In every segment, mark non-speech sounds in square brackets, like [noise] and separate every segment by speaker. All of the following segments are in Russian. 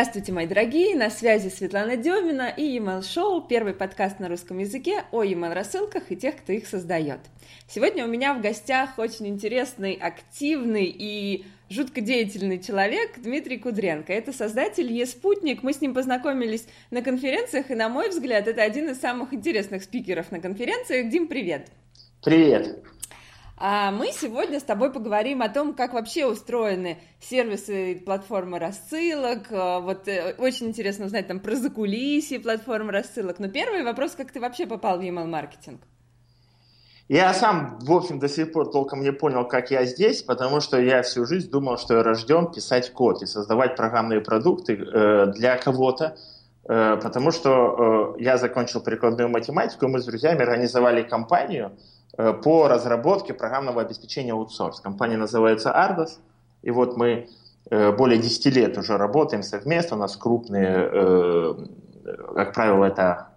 Speaker 1: Здравствуйте, мои дорогие! На связи Светлана Демина и Email Show, первый подкаст на русском языке о email рассылках и тех, кто их создает. Сегодня у меня в гостях очень интересный, активный и жутко деятельный человек Дмитрий Кудренко. Это создатель Еспутник. Мы с ним познакомились на конференциях, и, на мой взгляд, это один из самых интересных спикеров на конференциях. Дим, привет!
Speaker 2: Привет!
Speaker 1: А мы сегодня с тобой поговорим о том, как вообще устроены сервисы платформы рассылок. А, вот э, очень интересно узнать там про закулисье платформы рассылок. Но первый вопрос, как ты вообще попал в email маркетинг?
Speaker 2: Я сам, в общем, до сих пор толком не понял, как я здесь, потому что я всю жизнь думал, что я рожден писать код и создавать программные продукты э, для кого-то, э, потому что э, я закончил прикладную математику, и мы с друзьями организовали компанию – Э, по разработке программного обеспечения аутсорс. Компания называется Ardos, и вот мы э, более 10 лет уже работаем совместно, у нас крупные, э, как правило, это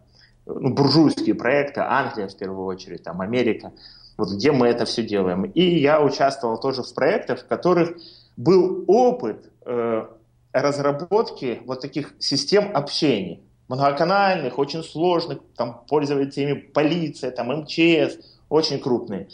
Speaker 2: ну, буржуйские проекты, Англия в первую очередь, там Америка, вот где мы это все делаем. И я участвовал тоже в проектах, в которых был опыт разработки вот таких систем общения, многоканальных, очень сложных, там пользоваться ими полиция, там МЧС, очень крупные.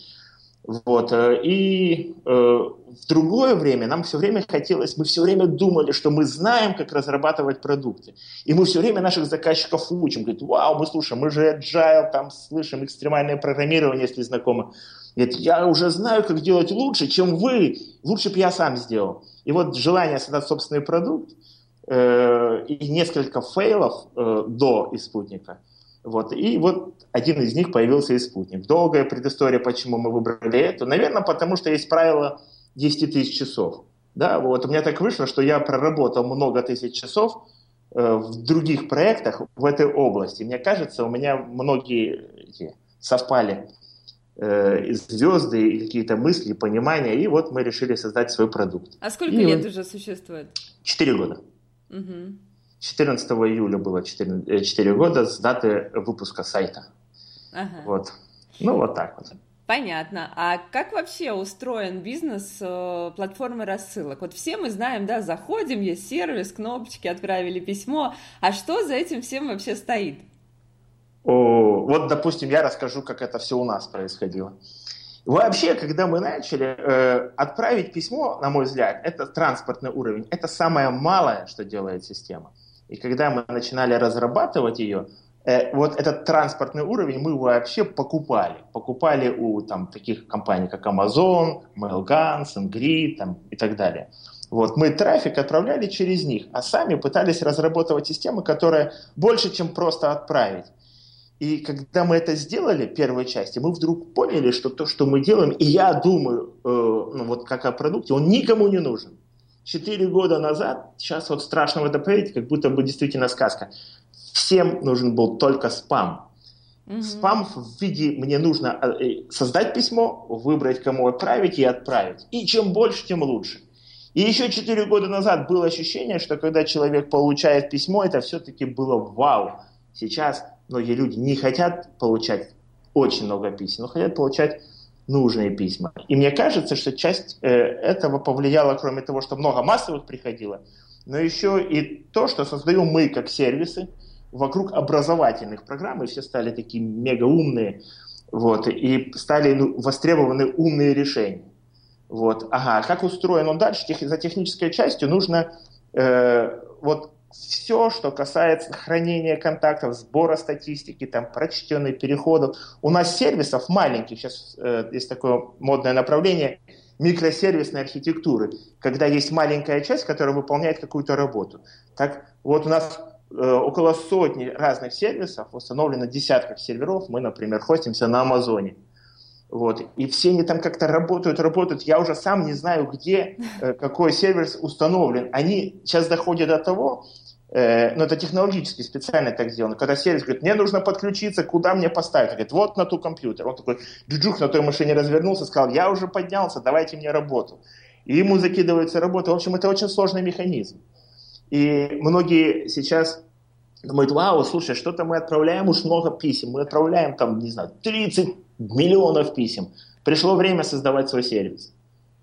Speaker 2: Вот. Э, и э, в другое время нам все время хотелось, мы все время думали, что мы знаем, как разрабатывать продукты. И мы все время наших заказчиков учим. Говорит, вау, мы слушаем, мы же agile, там слышим экстремальное программирование, если знакомо. Говорит, я уже знаю, как делать лучше, чем вы. Лучше бы я сам сделал. И вот желание создать собственный продукт э, и несколько фейлов э, до испутника – вот. И вот один из них появился и спутник. Долгая предыстория, почему мы выбрали эту. Наверное, потому что есть правило 10 тысяч часов. Да, вот у меня так вышло, что я проработал много тысяч часов э, в других проектах в этой области. Мне кажется, у меня многие эти, совпали э, звезды и какие-то мысли, понимания, и вот мы решили создать свой продукт.
Speaker 1: А сколько и лет уже существует?
Speaker 2: Четыре года. Угу. 14 июля было 4, 4 э, года с даты выпуска сайта. Ага. Вот. Ну, вот так вот.
Speaker 1: Понятно. А как вообще устроен бизнес э, платформы рассылок? Вот все мы знаем, да, заходим, есть сервис, кнопочки, отправили письмо. А что за этим всем вообще стоит?
Speaker 2: О, вот, допустим, я расскажу, как это все у нас происходило. Вообще, когда мы начали, э, отправить письмо, на мой взгляд, это транспортный уровень. Это самое малое, что делает система. И когда мы начинали разрабатывать ее, э, вот этот транспортный уровень мы вообще покупали. Покупали у там, таких компаний, как Amazon, Mailgun, SendGrid там, и так далее. Вот, мы трафик отправляли через них, а сами пытались разработать систему, которая больше, чем просто отправить. И когда мы это сделали, первой части, мы вдруг поняли, что то, что мы делаем, и я думаю, э, ну вот как о продукте, он никому не нужен. Четыре года назад, сейчас вот страшно в это поверить, как будто бы действительно сказка. Всем нужен был только спам. Угу. Спам в виде мне нужно э, создать письмо, выбрать, кому отправить и отправить. И чем больше, тем лучше. И еще четыре года назад было ощущение, что когда человек получает письмо, это все-таки было вау. Сейчас многие люди не хотят получать очень много писем, но хотят получать нужные письма. И мне кажется, что часть э, этого повлияла, кроме того, что много массовых приходило, но еще и то, что создаем мы как сервисы вокруг образовательных программ, и все стали такие мега умные, вот, и стали ну, востребованы умные решения. Вот, ага, как устроен он дальше? Тех, за технической частью нужно э, вот все, что касается хранения контактов, сбора статистики, там, прочтенных переходов. У нас сервисов маленьких, сейчас э, есть такое модное направление, микросервисной архитектуры, когда есть маленькая часть, которая выполняет какую-то работу. Так вот у нас э, около сотни разных сервисов, установлено десятков серверов, мы, например, хостимся на Амазоне. Вот. И все они там как-то работают, работают. Я уже сам не знаю, где э, какой сервер установлен. Они сейчас доходят до того, э, ну это технологически специально так сделано, когда сервис говорит, мне нужно подключиться, куда мне поставить? Он говорит, вот на ту компьютер. Он такой джуджух на той машине развернулся, сказал, я уже поднялся, давайте мне работу. И ему закидывается работа. В общем, это очень сложный механизм. И многие сейчас думают, вау, слушай, что-то мы отправляем уж много писем, мы отправляем там, не знаю, 30 миллионов писем. Пришло время создавать свой сервис.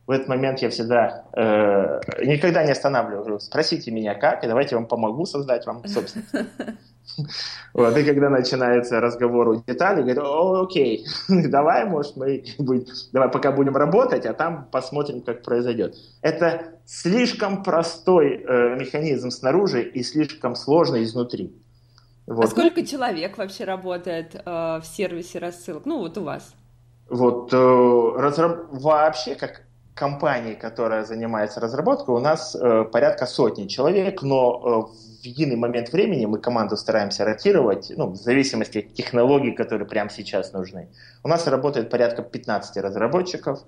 Speaker 2: В этот момент я всегда э, никогда не останавливаю. Говорю, спросите меня как, и давайте я вам помогу создать вам собственность. [laughs] Вот, и когда начинается разговор у деталей, говорю, О, окей, [laughs] давай, может, мы давай пока будем работать, а там посмотрим, как произойдет. Это слишком простой э, механизм снаружи и слишком сложный изнутри.
Speaker 1: Вот. А сколько человек вообще работает э, в сервисе рассылок? Ну, вот у вас.
Speaker 2: Вот э, разраб... вообще, как компании, которая занимается разработкой, у нас э, порядка сотни человек, но э, в единый момент времени мы команду стараемся ротировать, ну, в зависимости от технологий, которые прямо сейчас нужны. У нас работает порядка 15 разработчиков,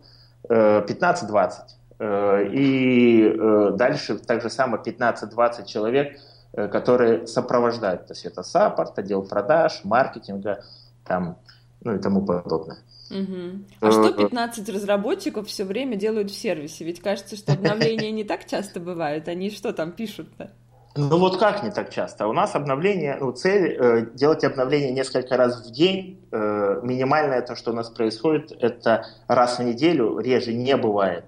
Speaker 2: э, 15-20. Э, и э, дальше так же самое 15-20 человек, э, которые сопровождают. То есть это саппорт, отдел продаж, маркетинга там, ну и тому подобное.
Speaker 1: Угу. А что 15 разработчиков все время делают в сервисе? Ведь кажется, что обновления не так часто бывают. Они что там пишут-то?
Speaker 2: Ну вот как не так часто? У нас обновление, ну цель э, делать обновление несколько раз в день. Э, минимальное то, что у нас происходит, это раз в неделю, реже не бывает.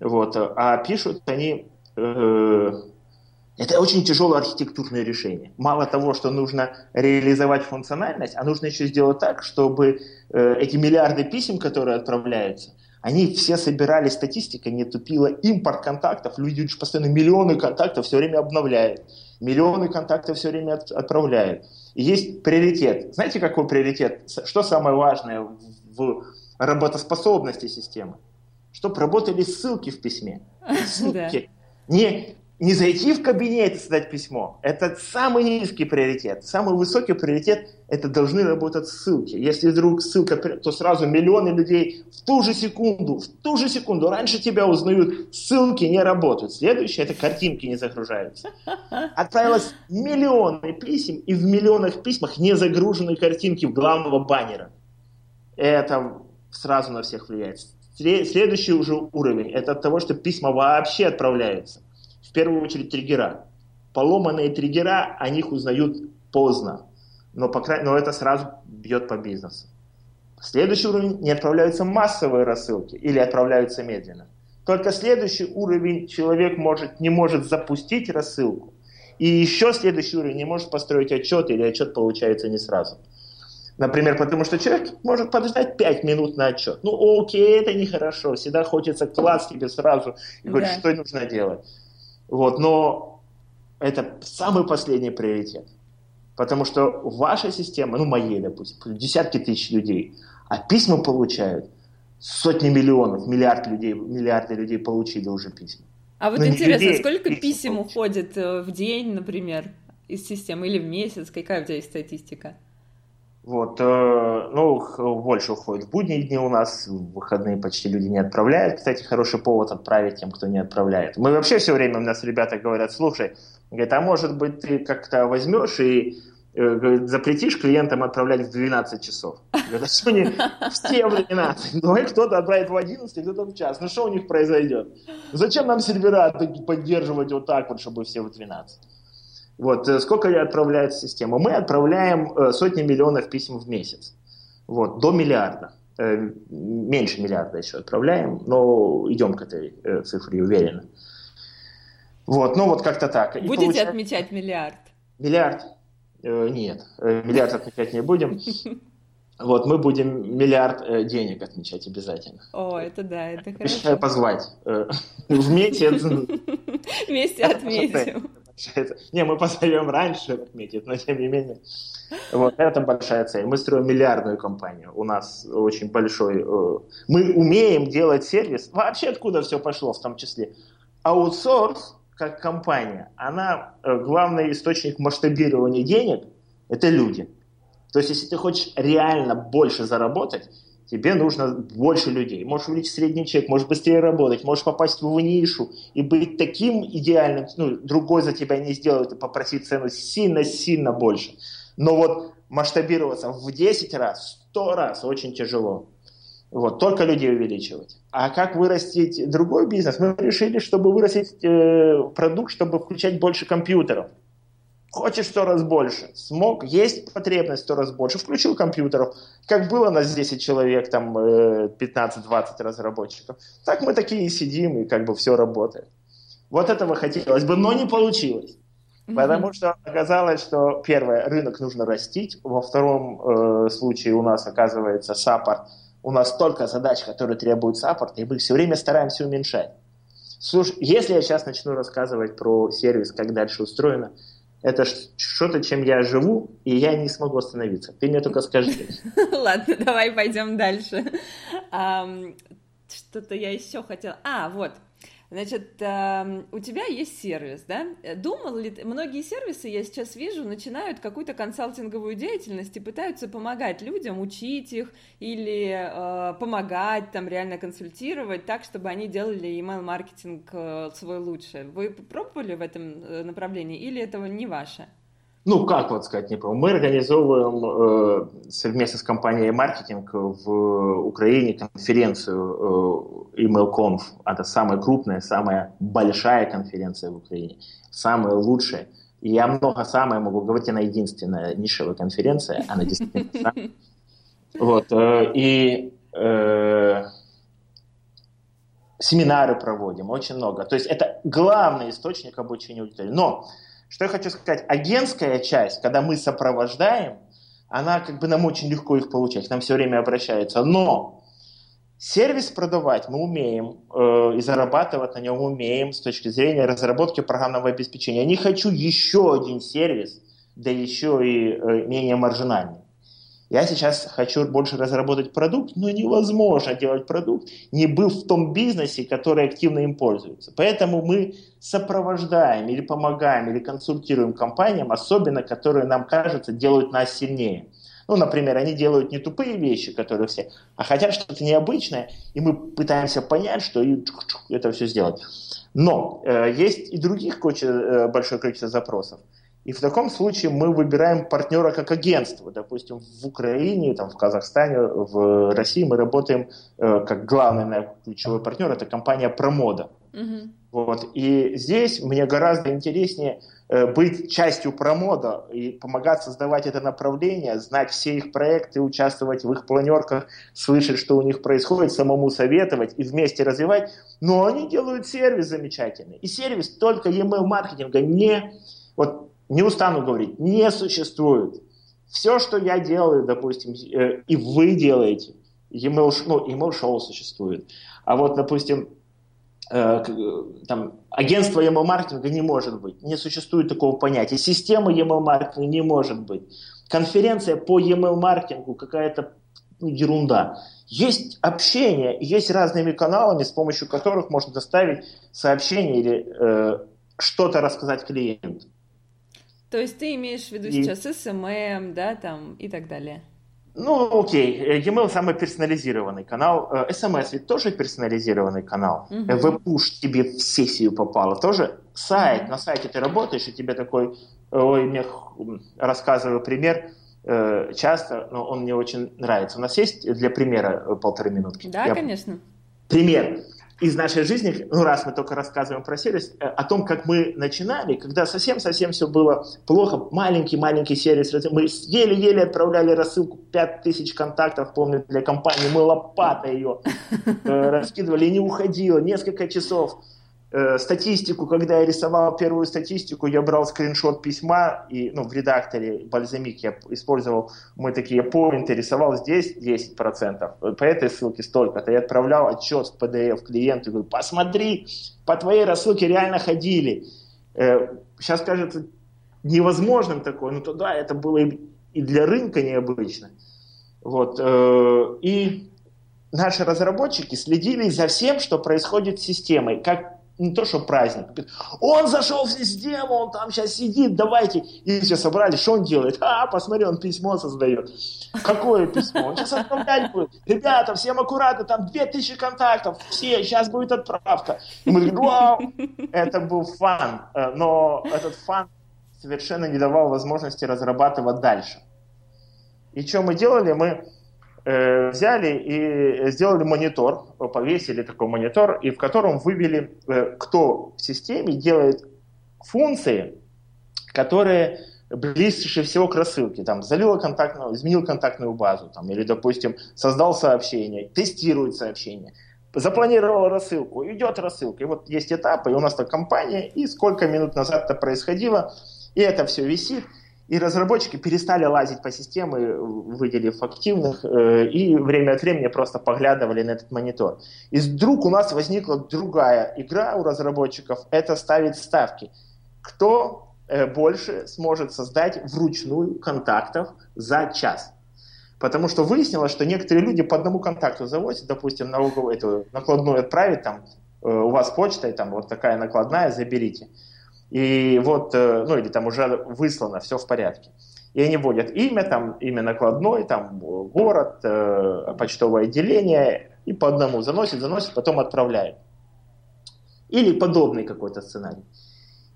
Speaker 2: Вот, а пишут они э, это очень тяжелое архитектурное решение. Мало того, что нужно реализовать функциональность, а нужно еще сделать так, чтобы э, эти миллиарды писем, которые отправляются, они все собирали, статистика не тупила, импорт контактов, люди постоянно миллионы контактов все время обновляют, миллионы контактов все время от, отправляют. И есть приоритет. Знаете, какой приоритет? Что самое важное в работоспособности системы? Чтобы работали ссылки в письме. [laughs] Ссылки. Не не зайти в кабинет и создать письмо. Это самый низкий приоритет. Самый высокий приоритет – это должны работать ссылки. Если вдруг ссылка, то сразу миллионы людей в ту же секунду, в ту же секунду раньше тебя узнают, ссылки не работают. Следующее – это картинки не загружаются. Отправилось миллионы писем, и в миллионах письмах не загружены картинки главного баннера. Это сразу на всех влияет. Следующий уже уровень – это от того, что письма вообще отправляются первую очередь триггера. Поломанные триггера, о них узнают поздно, но, по крайней, но это сразу бьет по бизнесу. Следующий уровень не отправляются массовые рассылки или отправляются медленно. Только следующий уровень человек может, не может запустить рассылку. И еще следующий уровень не может построить отчет или отчет получается не сразу. Например, потому что человек может подождать 5 минут на отчет. Ну окей, это нехорошо. Всегда хочется класс тебе сразу и говорить, да. что нужно делать. Вот, но это самый последний приоритет. Потому что ваша система, ну моей, допустим, десятки тысяч людей, а письма получают сотни миллионов, миллиард людей, миллиарды людей получили уже письма.
Speaker 1: А вот Но интересно, людей, сколько писем уходит э, в день, например, из системы или в месяц? Какая у тебя есть статистика?
Speaker 2: Вот, э, ну, больше уходит в будние дни у нас, в выходные почти люди не отправляют. Кстати, хороший повод отправить тем, кто не отправляет. Мы вообще все время, у нас ребята говорят, слушай, говорит, а может быть ты как-то возьмешь и э, говорит, запретишь клиентам отправлять в 12 часов. Говорит, а что не все в 12? Ну, кто-то отправит в 11, кто-то в час. Ну, что у них произойдет? Зачем нам сервера поддерживать вот так вот, чтобы все в 12? Вот, э, сколько отправляет система? Мы отправляем э, сотни миллионов писем в месяц. Вот, до миллиарда. Э, меньше миллиарда еще отправляем, но идем к этой цифре уверенно. Вот, ну вот как-то так.
Speaker 1: Будете получается... отмечать миллиард?
Speaker 2: Миллиард? Нет, миллиард отмечать не будем. [laughs] Вот, мы будем миллиард денег отмечать обязательно.
Speaker 1: О, это да, это хорошо.
Speaker 2: Обещаю позвать. [laughs] В месяц. [laughs]
Speaker 1: Вместе отметим. [laughs]
Speaker 2: Не, мы позовем раньше отметить, но тем не менее. Вот это большая цель. Мы строим миллиардную компанию. У нас очень большой... Э, мы умеем делать сервис. Вообще откуда все пошло в том числе? Аутсорс, как компания, она э, главный источник масштабирования денег – это люди. То есть, если ты хочешь реально больше заработать, тебе нужно больше людей. Можешь увеличить средний чек, можешь быстрее работать, можешь попасть в нишу и быть таким идеальным, ну, другой за тебя не сделает и попросить цену сильно-сильно больше. Но вот масштабироваться в 10 раз, 100 раз очень тяжело. Вот, только людей увеличивать. А как вырастить другой бизнес? Мы решили, чтобы вырастить э, продукт, чтобы включать больше компьютеров. Хочешь сто раз больше, смог, есть потребность сто раз больше, включил компьютеров, как было нас 10 человек, там 15-20 э, разработчиков, так мы такие и сидим, и как бы все работает. Вот этого хотелось бы, но не получилось. Потому что оказалось, что первое, рынок нужно растить, во втором э, случае у нас оказывается саппорт, у нас столько задач, которые требуют саппорта, и мы все время стараемся уменьшать. Слушай, если я сейчас начну рассказывать про сервис, как дальше устроено, это что-то, чем я живу, и я не смогу остановиться. Ты мне только скажи. [laughs]
Speaker 1: Ладно, давай пойдем дальше. Что-то я еще хотела. А, вот. Значит, у тебя есть сервис, да? Думал ли ты, многие сервисы, я сейчас вижу, начинают какую-то консалтинговую деятельность и пытаются помогать людям, учить их или э, помогать, там, реально консультировать так, чтобы они делали email-маркетинг э, свой лучше. Вы пробовали в этом э, направлении или этого не ваше?
Speaker 2: Ну, как вот сказать, не. Мы организовываем э, совместно с компанией маркетинг в Украине конференцию э, EmailConf. Это самая крупная, самая большая конференция в Украине. Самая лучшая. И я много самое могу говорить, она единственная нишевая конференция, она [laughs] действительно самая. Вот, э, и э, семинары проводим, очень много. То есть это главный источник обучения аудитории. Но что я хочу сказать, агентская часть, когда мы сопровождаем, она как бы нам очень легко их получать, нам все время обращаются. Но сервис продавать мы умеем э, и зарабатывать на нем умеем с точки зрения разработки программного обеспечения. Я не хочу еще один сервис, да еще и э, менее маржинальный. Я сейчас хочу больше разработать продукт, но невозможно делать продукт, не был в том бизнесе, который активно им пользуется. Поэтому мы сопровождаем или помогаем, или консультируем компаниям, особенно которые нам кажется делают нас сильнее. Ну, например, они делают не тупые вещи, которые все, а хотят что-то необычное, и мы пытаемся понять, что и это все сделать. Но э, есть и других куча, э, большое количество запросов. И в таком случае мы выбираем партнера как агентство. Допустим, в Украине, там, в Казахстане, в России мы работаем э, как главный наверное, ключевой партнер, это компания Промода. Угу. Вот. И здесь мне гораздо интереснее э, быть частью Промода и помогать создавать это направление, знать все их проекты, участвовать в их планерках, слышать, что у них происходит, самому советовать и вместе развивать. Но они делают сервис замечательный. И сервис только e-mail маркетинга не... Вот не устану говорить, не существует. Все, что я делаю, допустим, э, и вы делаете, email, ну, email шоу существует. А вот, допустим, э, там, агентство email маркетинга не может быть. Не существует такого понятия. Система email маркетинга не может быть. Конференция по email маркетингу какая-то ну, ерунда. Есть общение, есть разными каналами, с помощью которых можно доставить сообщение или э, что-то рассказать клиенту.
Speaker 1: То есть ты имеешь в виду и... сейчас SMM, да, там и так далее?
Speaker 2: Ну, окей, e-mail самый персонализированный канал. SMS ведь тоже персонализированный канал. Угу. Веб-пуш тебе в сессию попало. Тоже сайт, угу. на сайте ты работаешь, и тебе такой, ой, мне рассказываю пример, э, часто, но он мне очень нравится. У нас есть для примера э, полторы минутки?
Speaker 1: Да, Я... конечно.
Speaker 2: Пример из нашей жизни, ну раз мы только рассказываем про сервис, э, о том, как мы начинали, когда совсем-совсем все было плохо, маленький-маленький сервис, мы еле-еле отправляли рассылку 5000 контактов, помню, для компании, мы лопатой ее э, раскидывали, и не уходило, несколько часов. Э, статистику, когда я рисовал первую статистику, я брал скриншот письма, и ну, в редакторе бальзамик я использовал, мы такие поинты, рисовал здесь 10%, по этой ссылке столько-то, я отправлял отчет в PDF клиенту, говорю, посмотри, по твоей рассылке реально ходили. Сейчас э, кажется невозможным такое, но тогда это было и для рынка необычно. Вот. Э, и наши разработчики следили за всем, что происходит с системой, как не то, что праздник. Он зашел в систему, он там сейчас сидит, давайте. И все собрали, что он делает? А, посмотри, он письмо создает. Какое письмо? Он сейчас отправлять будет. Ребята, всем аккуратно, там 2000 контактов, все, сейчас будет отправка. И мы говорим, вау, это был фан. Э, но этот фан совершенно не давал возможности разрабатывать дальше. И что мы делали? Мы Э, взяли и сделали монитор, повесили такой монитор, и в котором вывели, э, кто в системе делает функции, которые ближе всего к рассылке. Там, залил контактную, изменил контактную базу, там, или, допустим, создал сообщение, тестирует сообщение, запланировал рассылку, идет рассылка. И вот есть этапы, и у нас так компания, и сколько минут назад это происходило, и это все висит. И разработчики перестали лазить по системе, выделив активных, э, и время от времени просто поглядывали на этот монитор. И вдруг у нас возникла другая игра у разработчиков, это ставить ставки. Кто э, больше сможет создать вручную контактов за час? Потому что выяснилось, что некоторые люди по одному контакту заводят, допустим, налоговую эту накладную отправить, там, э, у вас почта, и там вот такая накладная, заберите. И вот, э, ну или там уже выслано, все в порядке. И они вводят имя, там, имя накладной, там, город, э, почтовое отделение, и по одному заносит, заносит, потом отправляет. Или подобный какой-то сценарий.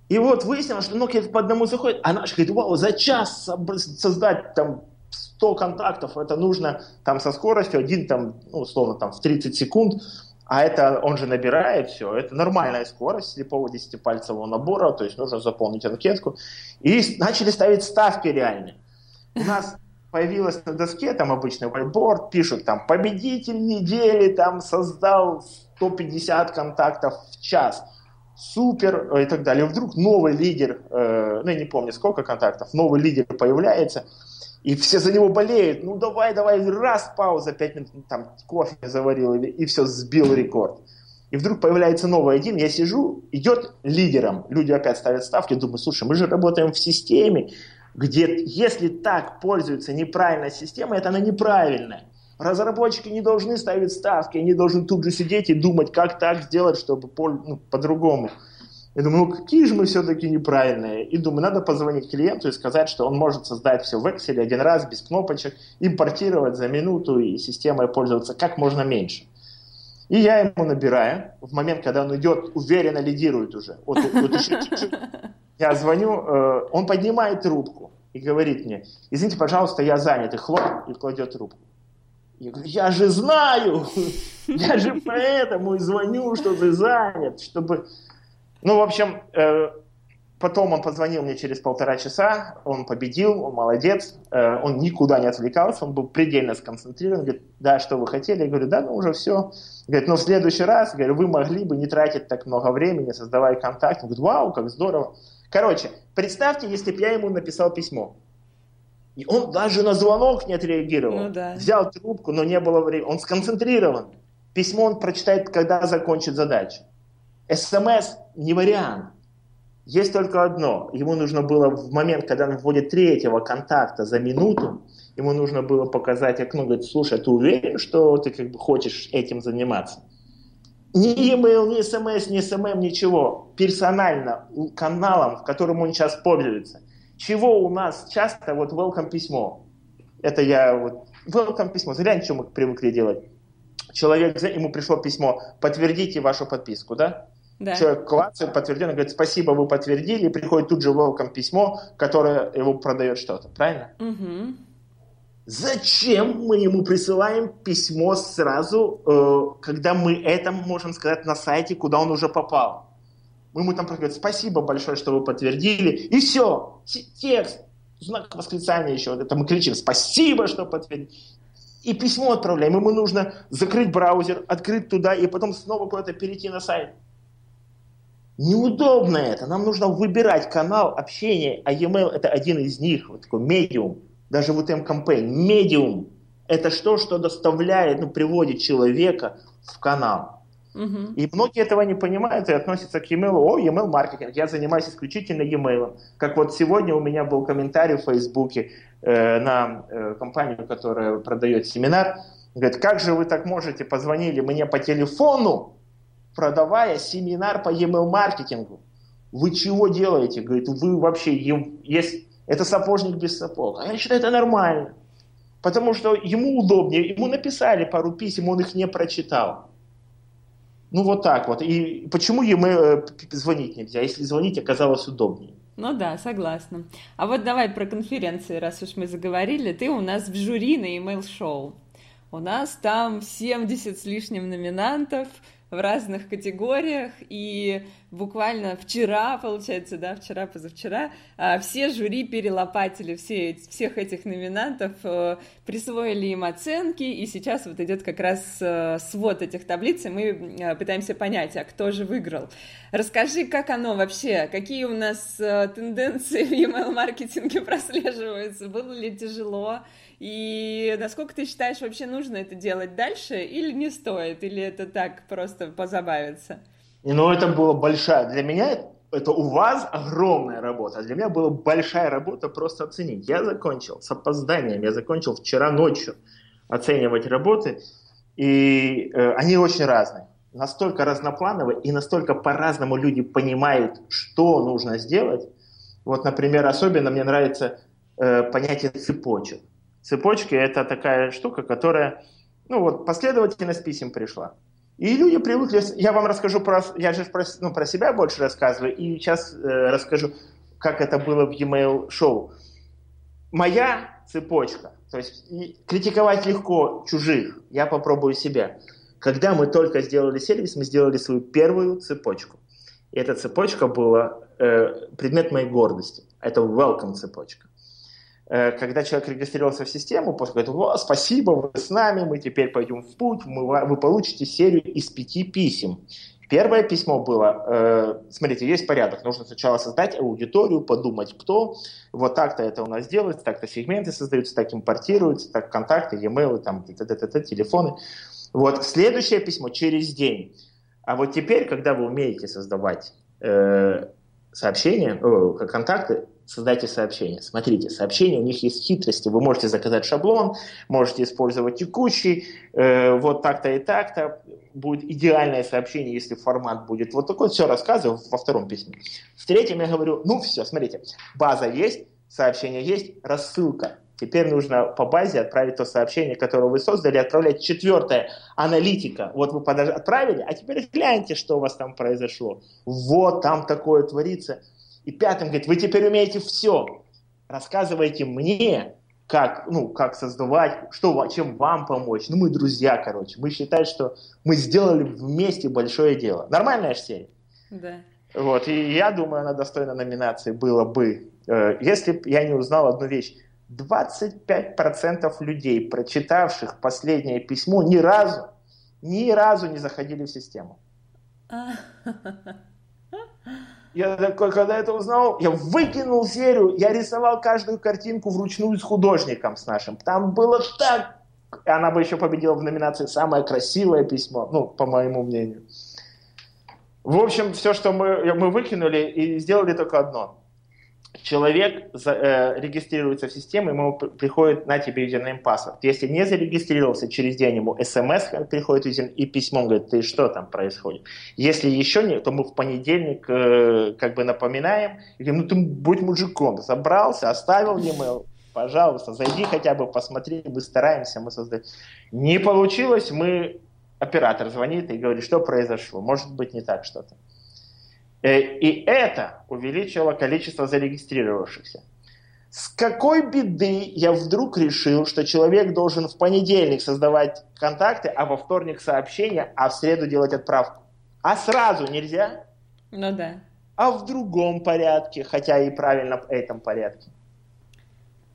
Speaker 2: И вот выяснилось, что многие по одному заходят, а наш говорит, вау, за час создать там 100 контактов, это нужно там со скоростью один, там, ну, условно, там в 30 секунд, а это он же набирает все, это нормальная скорость слепого десятипальцевого набора, то есть нужно заполнить анкетку. И начали ставить ставки реальные. У нас появилась на доске там обычный whiteboard, пишут там победитель недели там создал 150 контактов в час, супер и так далее. Вдруг новый лидер, э, ну я не помню сколько контактов, новый лидер появляется, и все за него болеют. Ну давай, давай, раз, пауза, пять минут, ну, там кофе заварил, и все, сбил рекорд. И вдруг появляется новый один, я сижу, идет лидером. Люди опять ставят ставки, думаю, слушай, мы же работаем в системе, где если так пользуются неправильной системой, это она неправильная. Разработчики не должны ставить ставки, они должны тут же сидеть и думать, как так сделать, чтобы ну, по-другому. Я думаю, ну какие же мы все-таки неправильные. И думаю, надо позвонить клиенту и сказать, что он может создать все в Excel один раз, без кнопочек, импортировать за минуту и системой пользоваться как можно меньше. И я ему набираю, в момент, когда он идет, уверенно лидирует уже. Вот, вот еще Я звоню, э, он поднимает трубку и говорит мне, извините, пожалуйста, я занят, и хлоп, и кладет трубку. Я говорю, я же знаю, я же поэтому и звоню, что ты занят, чтобы ну, в общем, э, потом он позвонил мне через полтора часа, он победил, он молодец, э, он никуда не отвлекался, он был предельно сконцентрирован, говорит, да, что вы хотели? Я говорю, да, ну уже все. Говорит, ну в следующий раз, говорю, вы могли бы не тратить так много времени, создавая контакт. Он говорит, вау, как здорово. Короче, представьте, если бы я ему написал письмо, и он даже на звонок не отреагировал. Ну, да. Взял трубку, но не было времени. Он сконцентрирован. Письмо он прочитает, когда закончит задачу. СМС не вариант. Есть только одно. Ему нужно было в момент, когда он вводит третьего контакта за минуту, ему нужно было показать окно, говорит, слушай, а ты уверен, что ты как бы хочешь этим заниматься? Ни e-mail, ни смс, ни SMM, ничего. Персонально каналом, в котором он сейчас пользуется. Чего у нас часто, вот welcome письмо. Это я вот, welcome письмо. Зря ничего мы привыкли делать. Человек, ему пришло письмо, подтвердите вашу подписку, да? Да. Человек клацает, подтвержден, говорит, спасибо, вы подтвердили, и приходит тут же welcome письмо, которое его продает что-то, правильно? Угу. Зачем мы ему присылаем письмо сразу, э, когда мы это можем сказать на сайте, куда он уже попал? Мы ему там говорим, спасибо большое, что вы подтвердили, и все, текст, знак восклицания еще, это мы кричим, спасибо, что подтвердили. И письмо отправляем, ему нужно закрыть браузер, открыть туда, и потом снова куда-то перейти на сайт. Неудобно это. Нам нужно выбирать канал общения, а e-mail это один из них, вот такой медиум. Даже вот M-campaign. Медиум – это что, что доставляет, ну, приводит человека в канал. Угу. И многие этого не понимают и относятся к e-mail. О, e-mail маркетинг, я занимаюсь исключительно e-mail. Как вот сегодня у меня был комментарий в Фейсбуке э, на э, компанию, которая продает семинар. Говорит, как же вы так можете, позвонили мне по телефону, продавая семинар по email-маркетингу. Вы чего делаете? Говорит, вы вообще, есть, это сапожник без сапог. А я считаю, это нормально. Потому что ему удобнее, ему написали пару писем, он их не прочитал. Ну вот так вот. И почему ему э, звонить нельзя? Если звонить, оказалось удобнее.
Speaker 1: Ну да, согласна. А вот давай про конференции, раз уж мы заговорили. Ты у нас в жюри на email шоу У нас там 70 с лишним номинантов, в разных категориях, и буквально вчера, получается, да, вчера, позавчера, а, все жюри перелопатили все, всех этих номинантов, э, присвоили им оценки, и сейчас вот идет как раз э, свод этих таблиц, и мы э, пытаемся понять, а кто же выиграл. Расскажи, как оно вообще, какие у нас тенденции в email-маркетинге [laughs] прослеживаются, было ли тяжело, и насколько ты считаешь, вообще нужно это делать дальше или не стоит, или это так просто позабавиться?
Speaker 2: Ну, это была большая, для меня это у вас огромная работа, а для меня была большая работа просто оценить. Я закончил с опозданием, я закончил вчера ночью оценивать работы, и э, они очень разные. Настолько разноплановые и настолько по-разному люди понимают, что нужно сделать. Вот, например, особенно мне нравится э, понятие цепочек. Цепочки – это такая штука, которая, ну вот, последовательность писем пришла. И люди привыкли, я вам расскажу про, я же про, ну, про себя больше рассказываю, и сейчас э, расскажу, как это было в e-mail шоу. Моя цепочка, то есть критиковать легко чужих, я попробую себя. Когда мы только сделали сервис, мы сделали свою первую цепочку. И эта цепочка была э, предмет моей гордости. Это welcome цепочка. Э, когда человек регистрировался в систему, после говорит, О, спасибо, вы с нами, мы теперь пойдем в путь, мы, вы получите серию из пяти писем. Первое письмо было, э, смотрите, есть порядок, нужно сначала создать аудиторию, подумать, кто, вот так-то это у нас делается, так-то сегменты создаются, так импортируются, так контакты, e-mail, там, т -т -т -т, телефоны. Вот, следующее письмо через день. А вот теперь, когда вы умеете создавать э, сообщения, э, контакты, создайте сообщение. Смотрите, сообщения, у них есть хитрости. Вы можете заказать шаблон, можете использовать текущий, э, вот так-то и так-то. Будет идеальное сообщение, если формат будет вот такой. Все рассказываю во втором письме. В третьем я говорю, ну все, смотрите, база есть, сообщение есть, рассылка. Теперь нужно по базе отправить то сообщение, которое вы создали, отправлять четвертое, аналитика. Вот вы отправили, а теперь гляньте, что у вас там произошло. Вот там такое творится. И пятым говорит, вы теперь умеете все. Рассказывайте мне, как, ну, как создавать, что, чем вам помочь. Ну, мы друзья, короче. Мы считаем, что мы сделали вместе большое дело. Нормальная же серия?
Speaker 1: Да.
Speaker 2: Вот, и я думаю, она достойна номинации было бы, э, если бы я не узнал одну вещь. 25% людей, прочитавших последнее письмо, ни разу, ни разу не заходили в систему. [laughs] Я такой, когда это узнал, я выкинул серию, я рисовал каждую картинку вручную с художником с нашим. Там было так... Она бы еще победила в номинации «Самое красивое письмо», ну, по моему мнению. В общем, все, что мы, мы выкинули, и сделали только одно человек э, регистрируется в систему, ему приходит на тебе юзернейм паспорт. Если не зарегистрировался, через день ему смс приходит и письмо, говорит, ты что там происходит. Если еще не, то мы в понедельник э, как бы напоминаем, и говорим, ну ты будь мужиком, собрался, оставил e-mail, пожалуйста, зайди хотя бы, посмотри, мы стараемся, мы создаем. Не получилось, мы, оператор звонит и говорит, что произошло, может быть не так что-то. Э, и это увеличило количество зарегистрировавшихся. С какой беды я вдруг решил, что человек должен в понедельник создавать контакты, а во вторник сообщения, а в среду делать отправку? А сразу нельзя?
Speaker 1: Ну да.
Speaker 2: А в другом порядке, хотя и правильно в этом порядке.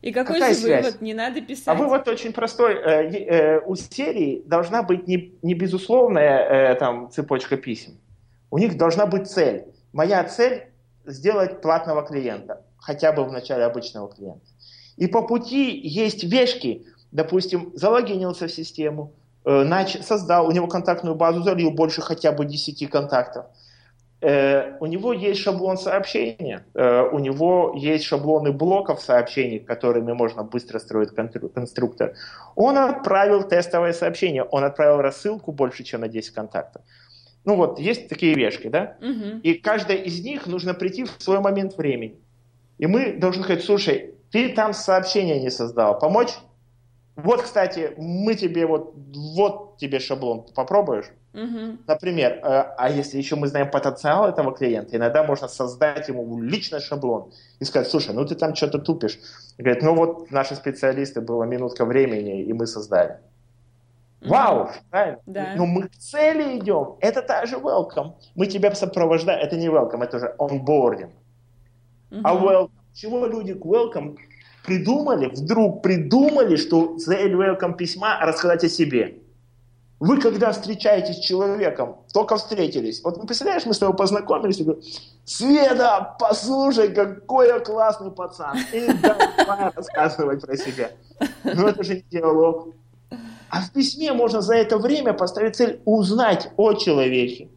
Speaker 1: И какой Какая же связь? вывод? Не надо писать. А
Speaker 2: вывод очень простой. Э, э, у серии должна быть не, не безусловная там, цепочка писем. У них должна быть цель. Моя цель сделать платного клиента, хотя бы в начале обычного клиента. И по пути есть вешки, допустим, залогинился в систему, э, создал, у него контактную базу залил больше хотя бы 10 контактов. Э, у него есть шаблон сообщения, э, у него есть шаблоны блоков сообщений, которыми можно быстро строить конструктор. Он отправил тестовое сообщение, он отправил рассылку больше, чем на 10 контактов. Ну вот, есть такие вешки, да? Угу. И каждая из них нужно прийти в свой момент времени. И мы должны сказать, слушай, ты там сообщение не создал, помочь? Вот, кстати, мы тебе вот, вот тебе шаблон, попробуешь? Угу. Например, э, а если еще мы знаем потенциал этого клиента, иногда можно создать ему личный шаблон и сказать, слушай, ну ты там что-то тупишь. И говорит, ну вот наши специалисты, было минутка времени, и мы создали. Вау, правильно? Да. Но мы к цели идем. Это та же welcome. Мы тебя сопровождаем. Это не welcome, это уже onboarding. Угу. А welcome. Чего люди к welcome придумали, вдруг придумали, что цель welcome письма рассказать о себе. Вы когда встречаетесь с человеком, только встретились, вот ну, представляешь, мы с тобой познакомились, и говорю, Света, послушай, какой я классный пацан. И давай рассказывать про себя. Ну это же не диалог. А в письме можно за это время поставить цель узнать о человеке.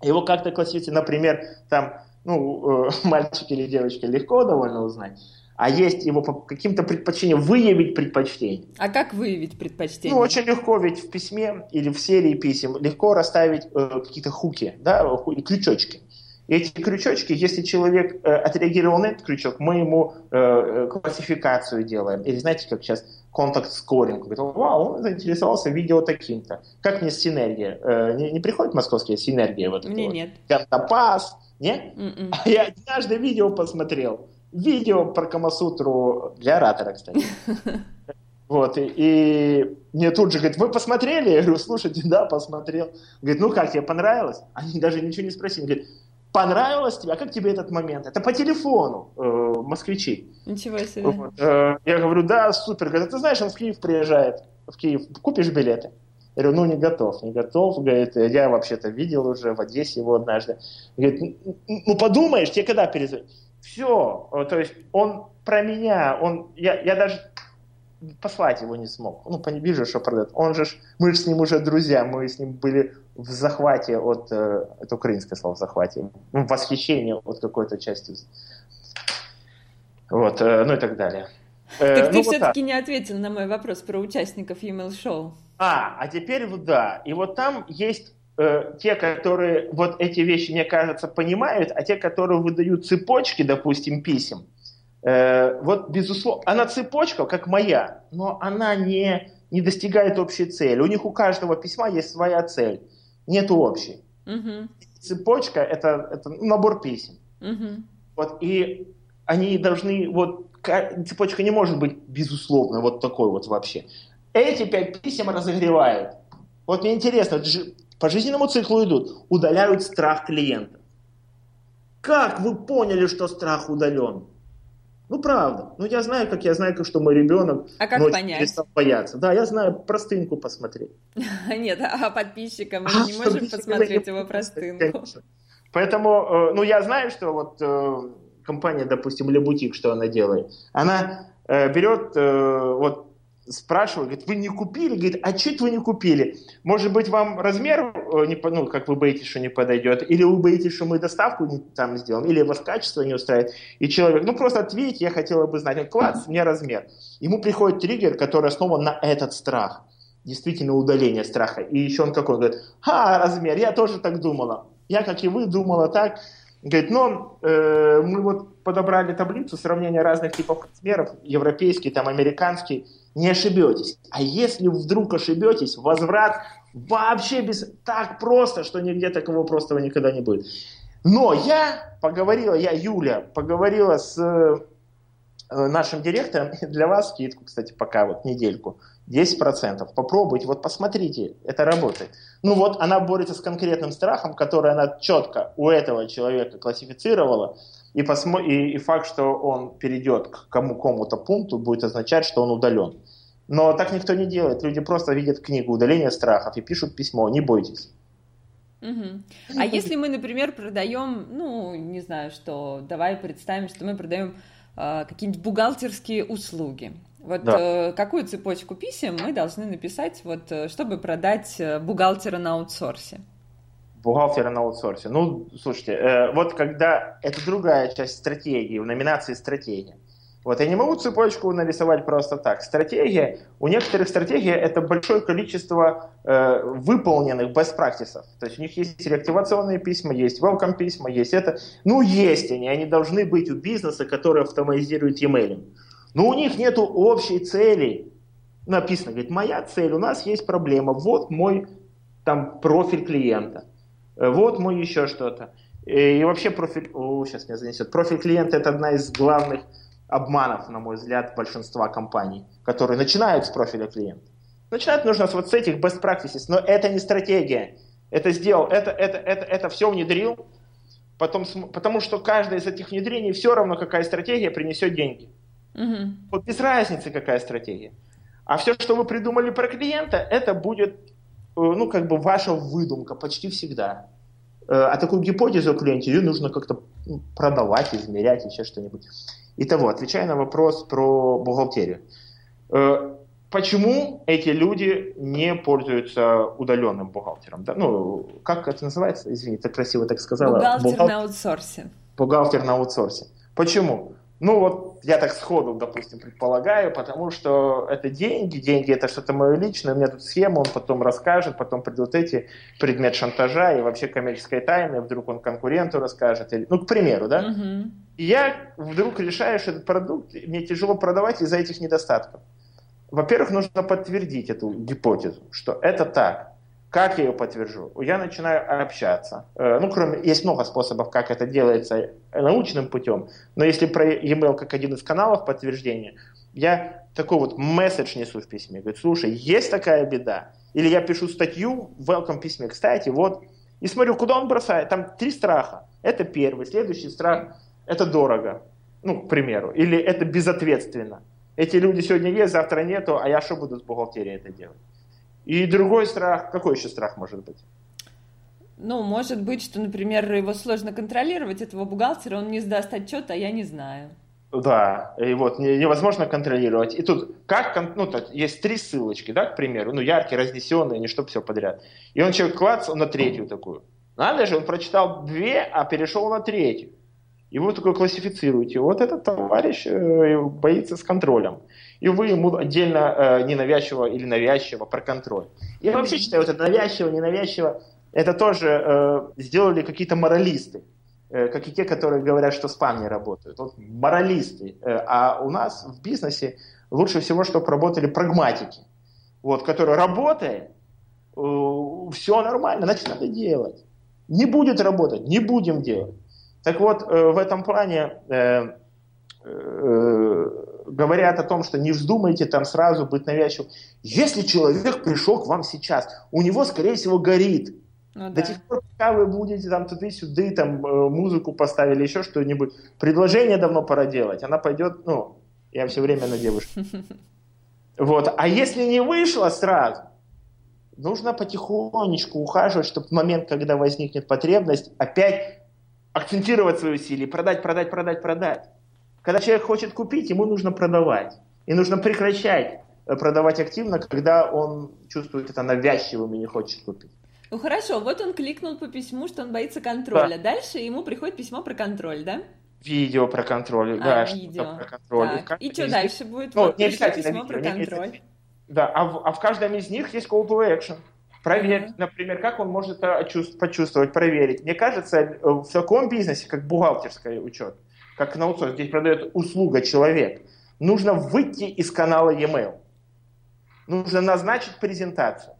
Speaker 2: Его как-то классифицировать, например, там, ну, э, [laughs] мальчик или девочка легко довольно узнать а есть его по каким-то предпочтениям, выявить предпочтение.
Speaker 1: А как выявить предпочтение?
Speaker 2: Ну, очень легко, ведь в письме или в серии писем легко расставить э, какие-то хуки, да, крючочки. Эти крючочки, если человек э, отреагировал на этот крючок, мы ему э, э классификацию делаем. Или знаете, как сейчас контакт скоринг. Говорит, вау, он заинтересовался видео таким-то. Как мне синергия? Э, не, не приходит московские синергия? Вот
Speaker 1: мне вот? нет.
Speaker 2: Кантопас, не? М-м. А я однажды видео посмотрел видео про Камасутру для оратора, кстати. [laughs] Вот, и, и мне тут же говорит, вы посмотрели? Я говорю, слушайте, да, посмотрел. Говорит, ну как, тебе понравилось? Они даже ничего не спросили. Говорит, понравилось тебе? А как тебе этот момент? Это по телефону, э, москвичи.
Speaker 1: Ничего себе. Вот,
Speaker 2: э, я говорю, да, супер. Говорит, ты знаешь, он в Киев приезжает. В Киев. Купишь билеты? Я говорю, ну не готов, не готов. Говорит, я вообще-то видел уже в Одессе его однажды. Говорит, ну подумаешь, тебе когда перезвонить? Все, то есть он про меня, он, я, я даже послать его не смог. Ну, вижу, что продает. Он же, мы же с ним уже друзья, мы с ним были в захвате от, э, это украинское слово, в захвате, ну, восхищение от какой-то части. Вот, э, ну и так далее.
Speaker 1: Э, так ты ну, все-таки вот не ответил на мой вопрос про участников e-mail шоу.
Speaker 2: А, а теперь вот да. И вот там есть э, те, которые вот эти вещи, мне кажется, понимают, а те, которые выдают цепочки, допустим, писем, э, вот, безусловно, она цепочка, как моя, но она не, не достигает общей цели. У них у каждого письма есть своя цель, нет общей. Угу. Цепочка это, это набор писем. Угу. Вот, и они должны, вот, цепочка не может быть безусловно вот такой вот вообще. Эти пять писем разогревают. Вот мне интересно, по жизненному циклу идут, удаляют страх клиента. Как вы поняли, что страх удален? Ну, правда. Ну, я знаю, как я знаю, как что мой ребенок
Speaker 1: а как понять?
Speaker 2: перестал бояться. Да, я знаю, простынку посмотреть. [laughs]
Speaker 1: Нет, а подписчикам мы а, не можем посмотреть его простынку.
Speaker 2: Поэтому, э, ну, я знаю, что вот э, компания, допустим, Лебутик, что она делает? Она э, берет вот спрашиваю, говорит, вы не купили? Говорит, а что вы не купили? Может быть, вам размер, э, не, ну, как вы боитесь, что не подойдет? Или вы боитесь, что мы доставку не там сделаем? Или вас качество не устраивает? И человек, ну, просто ответить, я хотела бы знать. Класс, мне размер. Ему приходит триггер, который основан на этот страх. Действительно, удаление страха. И еще он какой? Говорит, а, размер, я тоже так думала. Я, как и вы, думала так. Говорит, ну, э, мы вот подобрали таблицу сравнения разных типов размеров, европейский, там, американский, не ошибетесь. А если вдруг ошибетесь, возврат вообще без... так просто, что нигде такого простого никогда не будет. Но я поговорила, я, Юля, поговорила с э, нашим директором, для вас скидку, кстати, пока вот недельку, 10%. Попробуйте, вот посмотрите, это работает. Ну вот она борется с конкретным страхом, который она четко у этого человека классифицировала, и, посмо... и, и факт, что он перейдет к кому-кому-то пункту, будет означать, что он удален. Но так никто не делает. Люди просто видят книгу «Удаление страхов» и пишут письмо «Не бойтесь».
Speaker 1: Угу. А если мы, например, продаем, ну, не знаю, что, давай представим, что мы продаем э, какие-нибудь бухгалтерские услуги. Вот да. э, какую цепочку писем мы должны написать, вот, э, чтобы продать э, бухгалтера на аутсорсе?
Speaker 2: Бухгалтера на аутсорсе. Ну, слушайте, э, вот когда это другая часть стратегии, в номинации стратегия. Вот я не могу цепочку нарисовать просто так. Стратегия, у некоторых стратегий это большое количество э, выполненных best practices. То есть у них есть реактивационные письма, есть welcome письма, есть это. Ну, есть они, они должны быть у бизнеса, который автоматизирует e-mail. Но у них нет общей цели. Написано, говорит, моя цель, у нас есть проблема, вот мой там профиль клиента, вот мой еще что-то. И вообще профиль, о, сейчас меня занесет. Профиль клиента это одна из главных обманов, на мой взгляд, большинства компаний, которые начинают с профиля клиента. Начинать нужно вот с этих best practices, но это не стратегия. Это сделал, это, это, это, это все внедрил, потом, потому что каждое из этих внедрений все равно, какая стратегия принесет деньги. Угу. Вот без разницы, какая стратегия. А все, что вы придумали про клиента, это будет, э, ну, как бы ваша выдумка почти всегда. Э, а такую гипотезу клиенте ее нужно как-то ну, продавать, измерять, еще что-нибудь. Итого, отвечая на вопрос про бухгалтерию. Э, почему эти люди не пользуются удаленным бухгалтером? Да? Ну, как это называется? Извини, так красиво так сказала.
Speaker 1: Бухгалтер Бухгал... на аутсорсе.
Speaker 2: Бухгалтер на аутсорсе. Почему? Ну вот я так сходу, допустим, предполагаю, потому что это деньги, деньги это что-то мое личное, у меня тут схема, он потом расскажет, потом придут эти предмет шантажа и вообще коммерческой тайны, вдруг он конкуренту расскажет, или, ну, к примеру, да? Угу. И я вдруг решаю, что этот продукт мне тяжело продавать из-за этих недостатков. Во-первых, нужно подтвердить эту гипотезу, что это так. Как я ее подтвержу? Я начинаю общаться. Э, ну, кроме, есть много способов, как это делается научным путем, но если про e-mail как один из каналов подтверждения, я такой вот месседж несу в письме. Говорю, слушай, есть такая беда. Или я пишу статью в welcome письме, кстати, вот, и смотрю, куда он бросает. Там три страха. Это первый. Следующий страх – это дорого. Ну, к примеру. Или это безответственно. Эти люди сегодня есть, завтра нету, а я что буду с бухгалтерией это делать? И другой страх, какой еще страх может быть?
Speaker 1: Ну, может быть, что, например, его сложно контролировать, этого бухгалтера, он не сдаст отчет, а я не знаю.
Speaker 2: Да, и вот невозможно контролировать. И тут как, ну, тут есть три ссылочки, да, к примеру, ну, яркие, разнесенные, не чтобы все подряд. И он человек клац на третью такую. Надо же, он прочитал две, а перешел на третью. И вы такой классифицируете. Вот этот товарищ э, боится с контролем и вы ему отдельно э, ненавязчиво или навязчиво про контроль. Я вообще считаю, вот это навязчиво, ненавязчиво, это тоже э, сделали какие-то моралисты, э, как и те, которые говорят, что спам не работает. Вот моралисты. Э, а у нас в бизнесе лучше всего, чтобы работали прагматики, вот, которые работают, э, все нормально, значит, надо делать. Не будет работать, не будем делать. Так вот, э, в этом плане э, э, говорят о том, что не вздумайте там сразу быть навязчивым. Если человек пришел к вам сейчас, у него, скорее всего, горит. Ну, До да. тех пор, пока вы будете там туды-сюды, там э, музыку поставили, еще что-нибудь, предложение давно пора делать, она пойдет, ну, я все время на девушку. [laughs] Вот. А если не вышло сразу, нужно потихонечку ухаживать, чтобы в момент, когда возникнет потребность, опять акцентировать свои усилия, продать, продать, продать, продать. Когда человек хочет купить, ему нужно продавать. И нужно прекращать э, продавать активно, когда он чувствует это навязчивым и не хочет купить.
Speaker 1: Ну хорошо, вот он кликнул по письму, что он боится контроля. Да. Дальше ему приходит письмо про контроль, да?
Speaker 2: Видео про контроль, а, да, видео.
Speaker 1: про контроль. Так. И, и что дальше будет? Ну, вот не обязательно письмо видео, про контроль. Не
Speaker 2: да, а в, а в каждом из них есть call to action. Проверить, uh-huh. например, как он может это почувствовать, проверить. Мне кажется, э, в таком бизнесе, как бухгалтерский учет, как на аутсорс, здесь продает услуга человек, нужно выйти из канала e-mail. Нужно назначить презентацию.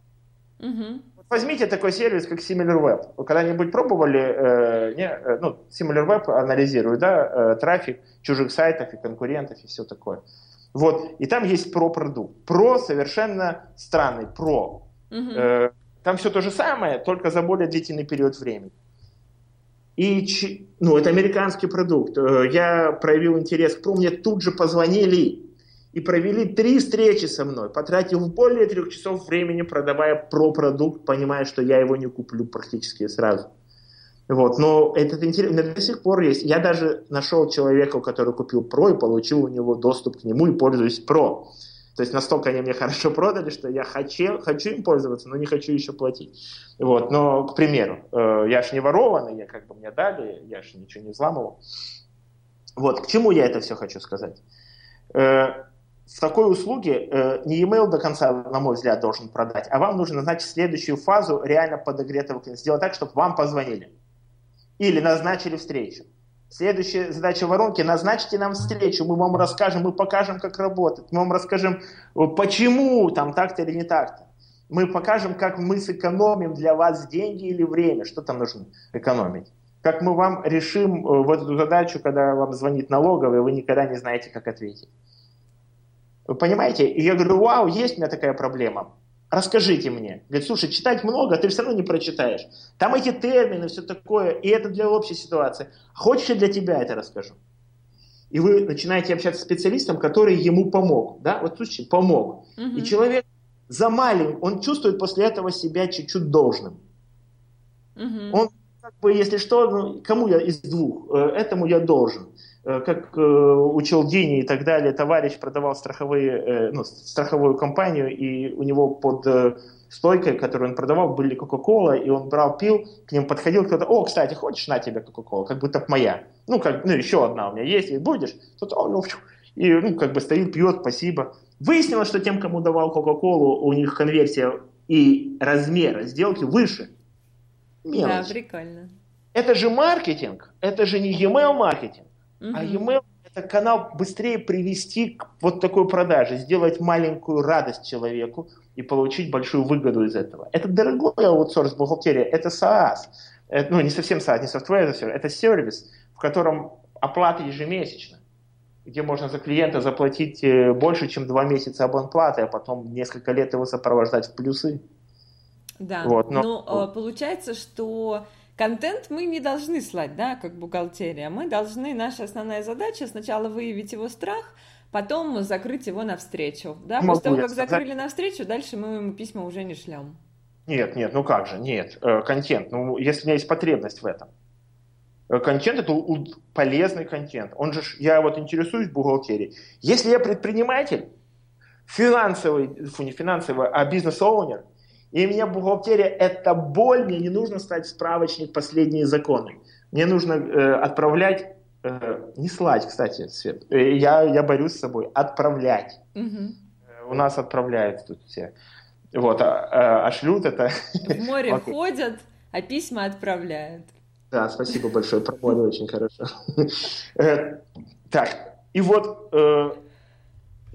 Speaker 2: Угу. Возьмите такой сервис, как SimilarWeb. Вы когда-нибудь пробовали, э, не, э, ну, SimilarWeb анализирует, да, э, трафик чужих сайтов и конкурентов и все такое. Вот, и там есть про-продукт. Про совершенно странный, про. Угу. Э, там все то же самое, только за более длительный период времени. И, ну, это американский продукт. Э, я проявил интерес к Pro, мне тут же позвонили и провели три встречи со мной, потратив более трех часов времени, продавая про продукт, понимая, что я его не куплю практически сразу. Вот, но этот интерес до сих пор есть. Я даже нашел человека, который купил Pro и получил у него доступ к нему и пользуюсь Pro. То есть настолько они мне хорошо продали, что я хочу, хочу им пользоваться, но не хочу еще платить. Вот. Но, к примеру, э, я же не ворованный, я как бы мне дали, я же ничего не взламывал. Вот, к чему я это все хочу сказать? Э, в такой услуге э, не email до конца, на мой взгляд, должен продать, а вам нужно назначить следующую фазу реально подогретого клиента. Сделать так, чтобы вам позвонили. Или назначили встречу. Следующая задача воронки – назначьте нам встречу, мы вам расскажем, мы покажем, как работать, мы вам расскажем, почему там так-то или не так-то. Мы покажем, как мы сэкономим для вас деньги или время, что там нужно экономить. Как мы вам решим э, вот эту задачу, когда вам звонит налоговый, вы никогда не знаете, как ответить. Вы понимаете? И я говорю, вау, есть у меня такая проблема. Расскажите мне. Говорит, слушай, читать много, а ты все равно не прочитаешь. Там эти термины, все такое, и это для общей ситуации. Хочешь, я для тебя это расскажу? И вы начинаете общаться с специалистом, который ему помог. Да? Вот слушай, помог. Угу. И человек за маленький, он чувствует после этого себя чуть-чуть должным. Угу. Он как бы, если что, ну, кому я из двух? Э, этому я должен. Э, как э, учил Дини и так далее, товарищ продавал страховые, ну, страховую компанию, и у него под стойкой, которую он продавал, были Кока-Кола, и он брал, пил, к ним подходил кто-то, о, кстати, хочешь на тебе Кока-Кола, как будто моя. Ну, как, ну, еще одна у меня есть, и будешь? Тот, о, ну, и, ну, как бы стоит, пьет, спасибо. Выяснилось, что тем, кому давал Кока-Колу, у них конверсия и размер сделки выше.
Speaker 1: Мелочь. Да, прикольно.
Speaker 2: Это же маркетинг, это же не e-mail маркетинг, угу. а e-mail это канал быстрее привести к вот такой продаже, сделать маленькую радость человеку и получить большую выгоду из этого. Это дорогой аутсорс бухгалтерия, это SaaS. Это, ну, не совсем SaaS, не software, это сервис, в котором оплата ежемесячно где можно за клиента заплатить э, больше, чем два месяца абонплаты, а потом несколько лет его сопровождать в плюсы.
Speaker 1: Да, вот, но... ну, а, получается, что контент мы не должны слать, да, как бухгалтерия. Мы должны, наша основная задача сначала выявить его страх, потом закрыть его навстречу. Да? Могу После того, как сказать... закрыли навстречу, дальше мы ему письма уже не шлем.
Speaker 2: Нет, нет, ну как же, нет, э, контент, ну если у меня есть потребность в этом. Э, контент это полезный контент. Он же, я вот интересуюсь бухгалтерией. Если я предприниматель, финансовый, фу, не финансовый, а бизнес-оунер, и меня бухгалтерия это боль, мне не нужно стать в справочник последние законы. Мне нужно э, отправлять, э, не слать, кстати, Свет, э, я, я борюсь с собой, отправлять. Угу. У нас отправляют тут все. Вот, а, а, а шлют это...
Speaker 1: В море [laughs] ходят, а письма отправляют.
Speaker 2: Да, спасибо большое, промоли очень хорошо. [laughs] Э, так, и вот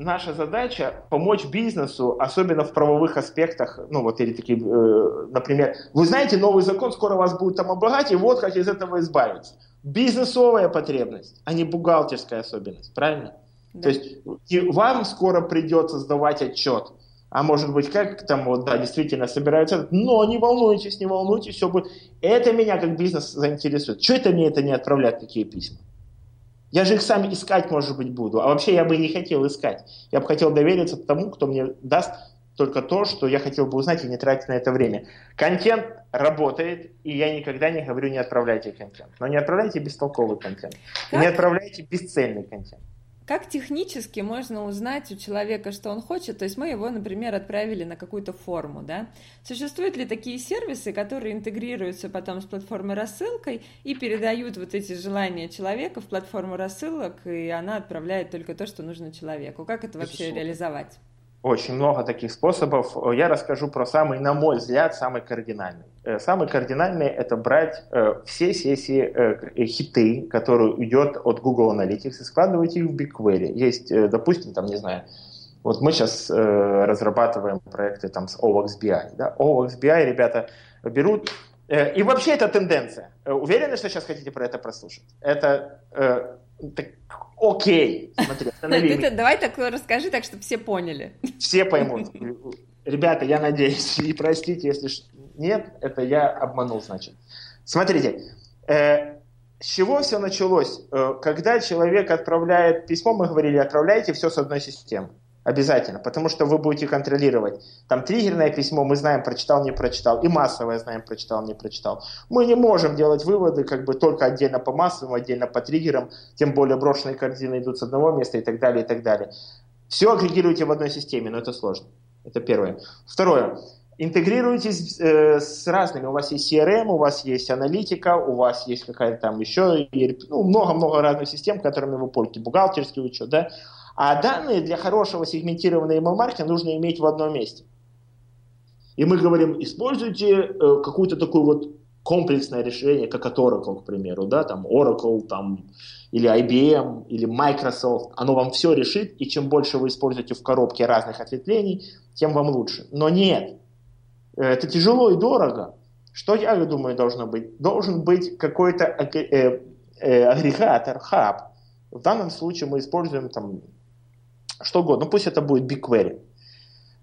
Speaker 2: наша задача помочь бизнесу, особенно в правовых аспектах, ну вот или такие, э, например, вы знаете, новый закон скоро вас будет там облагать, и вот как из этого избавиться. Бизнесовая потребность, а не бухгалтерская особенность, правильно? Да. То есть и вам скоро придется сдавать отчет а может быть, как там вот, да, действительно собираются, но не волнуйтесь, не волнуйтесь, все будет. Это меня как бизнес заинтересует. Что это мне это не отправлять такие письма? Я же их сам искать, может быть, буду. А вообще я бы не хотел искать. Я бы хотел довериться тому, кто мне даст только то, что я хотел бы узнать и не тратить на это время. Контент работает, и я никогда не говорю, не отправляйте контент. Но не отправляйте бестолковый контент. Как? не отправляйте бесцельный контент.
Speaker 1: Как технически можно узнать у человека, что он хочет? То есть мы его, например, отправили на какую-то форму, да? Существуют ли такие сервисы, которые интегрируются потом с платформой рассылкой и передают вот эти желания человека в платформу рассылок, и она отправляет только то, что нужно человеку? Как это вообще это реализовать?
Speaker 2: Очень много таких способов. Я расскажу про самый, на мой взгляд, самый кардинальный. Э, самый кардинальный – это брать э, все сессии, э, хиты, которые идет от Google Analytics, и складывать их в BigQuery. Есть, допустим, там, не знаю, вот мы сейчас разрабатываем проекты там с OWAX BI. Да? OWAX BI ребята берут и вообще это тенденция. Уверены, что сейчас хотите про это прослушать? Это так, окей, смотри, [laughs]
Speaker 1: останови Давай так расскажи, так, чтобы все поняли.
Speaker 2: Все [laughs] поймут. Ребята, я надеюсь, [laughs] и простите, если нет, это я обманул, значит. Смотрите, э, с чего все началось? Э, когда человек отправляет письмо, мы говорили, отправляйте все с одной системы. Обязательно, потому что вы будете контролировать. Там триггерное письмо, мы знаем, прочитал, не прочитал, и массовое знаем, прочитал, не прочитал. Мы не можем делать выводы как бы только отдельно по массовым, отдельно по триггерам, тем более брошенные картины идут с одного места и так далее, и так далее. Все агрегируйте в одной системе, но это сложно. Это первое. Второе. Интегрируйтесь э, с разными. У вас есть CRM, у вас есть аналитика, у вас есть какая-то там еще, ну, много-много разных систем, которыми вы пользуетесь, бухгалтерский учет, да. А данные для хорошего сегментированного email-маркетинга нужно иметь в одном месте. И мы говорим, используйте э, какое-то такое вот комплексное решение, как от Oracle, к примеру, да, там Oracle, там, или IBM, или Microsoft, оно вам все решит, и чем больше вы используете в коробке разных ответвлений, тем вам лучше. Но нет, это тяжело и дорого. Что я думаю должно быть? Должен быть какой-то э, э, агрегатор, хаб. В данном случае мы используем там что угодно, ну пусть это будет BigQuery.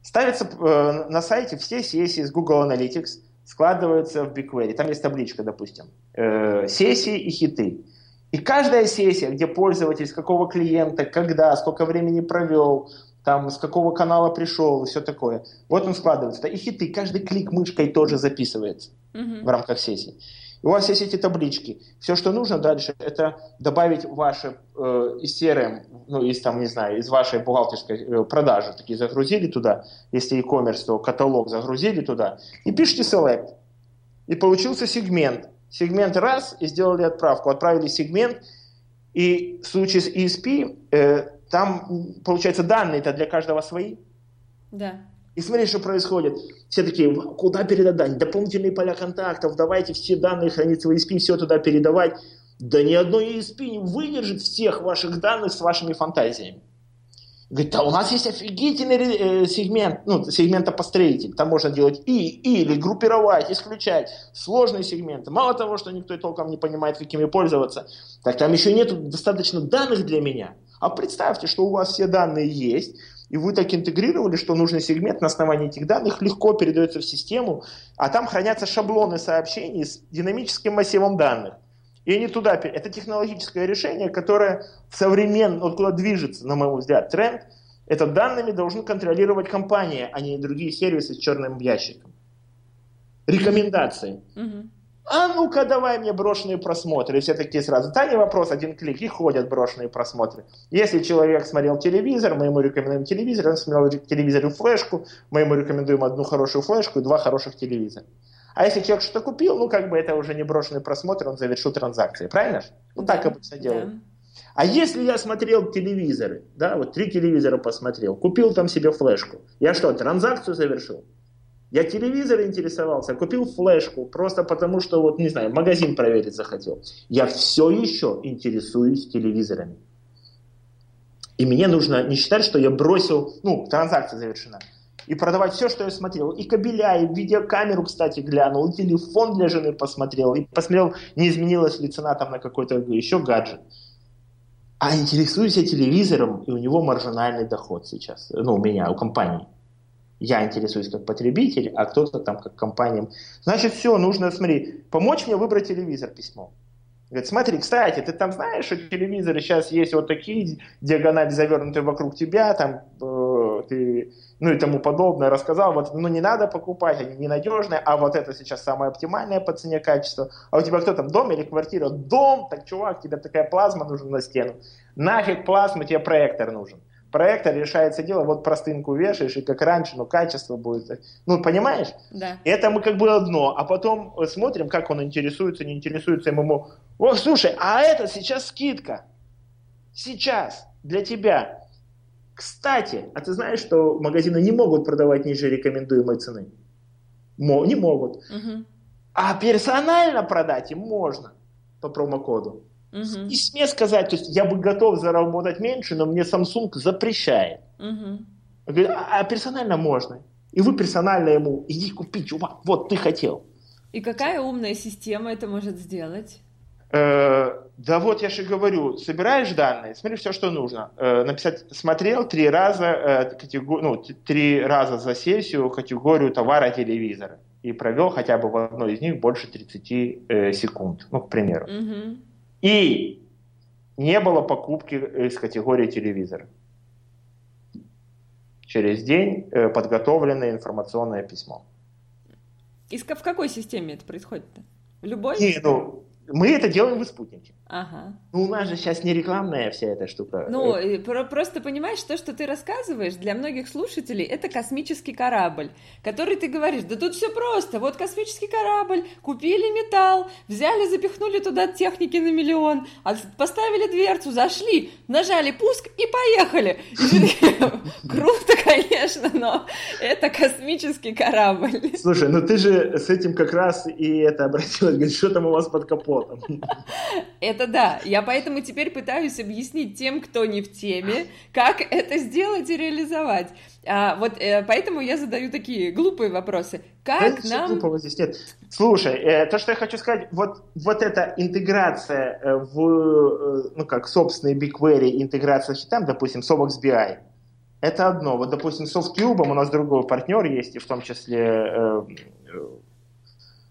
Speaker 2: Ставится э, на сайте все сессии с Google Analytics, складываются в BigQuery. Там есть табличка, допустим, э, сессии и хиты. И каждая сессия, где пользователь с какого клиента, когда, сколько времени провел, там, с какого канала пришел и все такое. Вот он складывается. И хиты, каждый клик мышкой тоже записывается mm-hmm. в рамках сессии. У вас есть эти таблички. Все, что нужно дальше, это добавить ваши э, из CRM, ну, из там, не знаю, из вашей бухгалтерской э, продажи, такие загрузили туда, если e-commerce, то каталог загрузили туда, и пишите select. И получился сегмент. Сегмент раз, и сделали отправку. Отправили сегмент, и в случае с ESP, э, там, получается, данные-то для каждого свои.
Speaker 1: Да.
Speaker 2: И смотри, что происходит. Все такие, куда передать? Дополнительные поля контактов, давайте все данные храниться в ESP, все туда передавать. Да ни одно ESP не выдержит всех ваших данных с вашими фантазиями. Говорит, а у нас есть офигительный э, сегмент, ну, сегментопостроитель. Там можно делать и, и, или группировать, исключать сложные сегменты. Мало того, что никто толком не понимает, какими пользоваться, так там еще нет достаточно данных для меня. А представьте, что у вас все данные есть, и вы так интегрировали, что нужный сегмент на основании этих данных легко передается в систему, а там хранятся шаблоны сообщений с динамическим массивом данных. И они туда... Это технологическое решение, которое в современном... Вот движется, на мой взгляд, тренд, это данными должны контролировать компания, а не другие сервисы с черным ящиком. Рекомендации. Угу а ну-ка давай мне брошенные просмотры. И все такие сразу, да не вопрос, один клик, и ходят брошенные просмотры. Если человек смотрел телевизор, мы ему рекомендуем телевизор, он смотрел телевизор и флешку, мы ему рекомендуем одну хорошую флешку и два хороших телевизора. А если человек что-то купил, ну как бы это уже не брошенный просмотр, он завершил транзакции, правильно? Ну так обычно делают. Да. А если я смотрел телевизоры, да, вот три телевизора посмотрел, купил там себе флешку, я что, транзакцию завершил? Я телевизор интересовался, купил флешку, просто потому что, вот, не знаю, магазин проверить захотел. Я все еще интересуюсь телевизорами. И мне нужно не считать, что я бросил, ну, транзакция завершена, и продавать все, что я смотрел. И кабеля, и видеокамеру, кстати, глянул, и телефон для жены посмотрел, и посмотрел, не изменилась ли цена там на какой-то еще гаджет. А интересуюсь я телевизором, и у него маржинальный доход сейчас, ну, у меня, у компании я интересуюсь как потребитель, а кто-то там как компания. Значит, все, нужно, смотри, помочь мне выбрать телевизор письмо. Говорит, смотри, кстати, ты там знаешь, что телевизоры сейчас есть вот такие, диагонали завернутые вокруг тебя, там, э, ты, ну и тому подобное, рассказал, вот, ну не надо покупать, они ненадежные, а вот это сейчас самое оптимальное по цене качество. А у тебя кто там, дом или квартира? Дом, так, чувак, тебе такая плазма нужна на стену. Нафиг плазму, тебе проектор нужен проектор решается дело, вот простынку вешаешь, и как раньше, но качество будет. Ну, понимаешь?
Speaker 1: Да.
Speaker 2: Это мы как бы одно, а потом смотрим, как он интересуется, не интересуется ему. О, слушай, а это сейчас скидка. Сейчас для тебя. Кстати, а ты знаешь, что магазины не могут продавать ниже рекомендуемой цены? Мо, не могут. Угу. А персонально продать им можно по промокоду. Угу. Не смей сказать, то есть я бы готов заработать меньше, но мне Samsung запрещает. Угу. Говорит, а, а персонально можно. И вы персонально ему, иди купи, чувак, вот ты хотел.
Speaker 1: И какая умная система это может сделать?
Speaker 2: Э, да вот я же говорю, собираешь данные, смотри все, что нужно. Э, написать, смотрел три раза, э, категор... ну, три раза за сессию категорию товара телевизора и провел хотя бы в одной из них больше 30 э, секунд, ну, к примеру. Угу. И не было покупки из категории телевизора. Через день э, подготовленное информационное письмо.
Speaker 1: И в какой системе это происходит-то? В любой?
Speaker 2: Не, ну, мы это делаем в спутнике. Ага. Ну, у нас же сейчас не рекламная вся эта штука.
Speaker 1: Ну, про просто понимаешь, то, что ты рассказываешь, для многих слушателей это космический корабль, который ты говоришь, да тут все просто, вот космический корабль, купили металл, взяли, запихнули туда техники на миллион, поставили дверцу, зашли, нажали пуск и поехали. [laughs] Круто, конечно, но это космический корабль.
Speaker 2: Слушай, ну ты же с этим как раз и это обратилась, говорит, что там у вас под капотом?
Speaker 1: Это это да. Я поэтому теперь пытаюсь объяснить тем, кто не в теме, как это сделать и реализовать. А, вот э, поэтому я задаю такие глупые вопросы. Как да, нам... Глупого
Speaker 2: здесь нет. Слушай, э, то, что я хочу сказать, вот, вот эта интеграция э, в, э, ну как, собственный BigQuery, интеграция с хитам, допустим, Sobox BI, это одно. Вот, допустим, с SoftCube у нас другой партнер есть, и в том числе, э,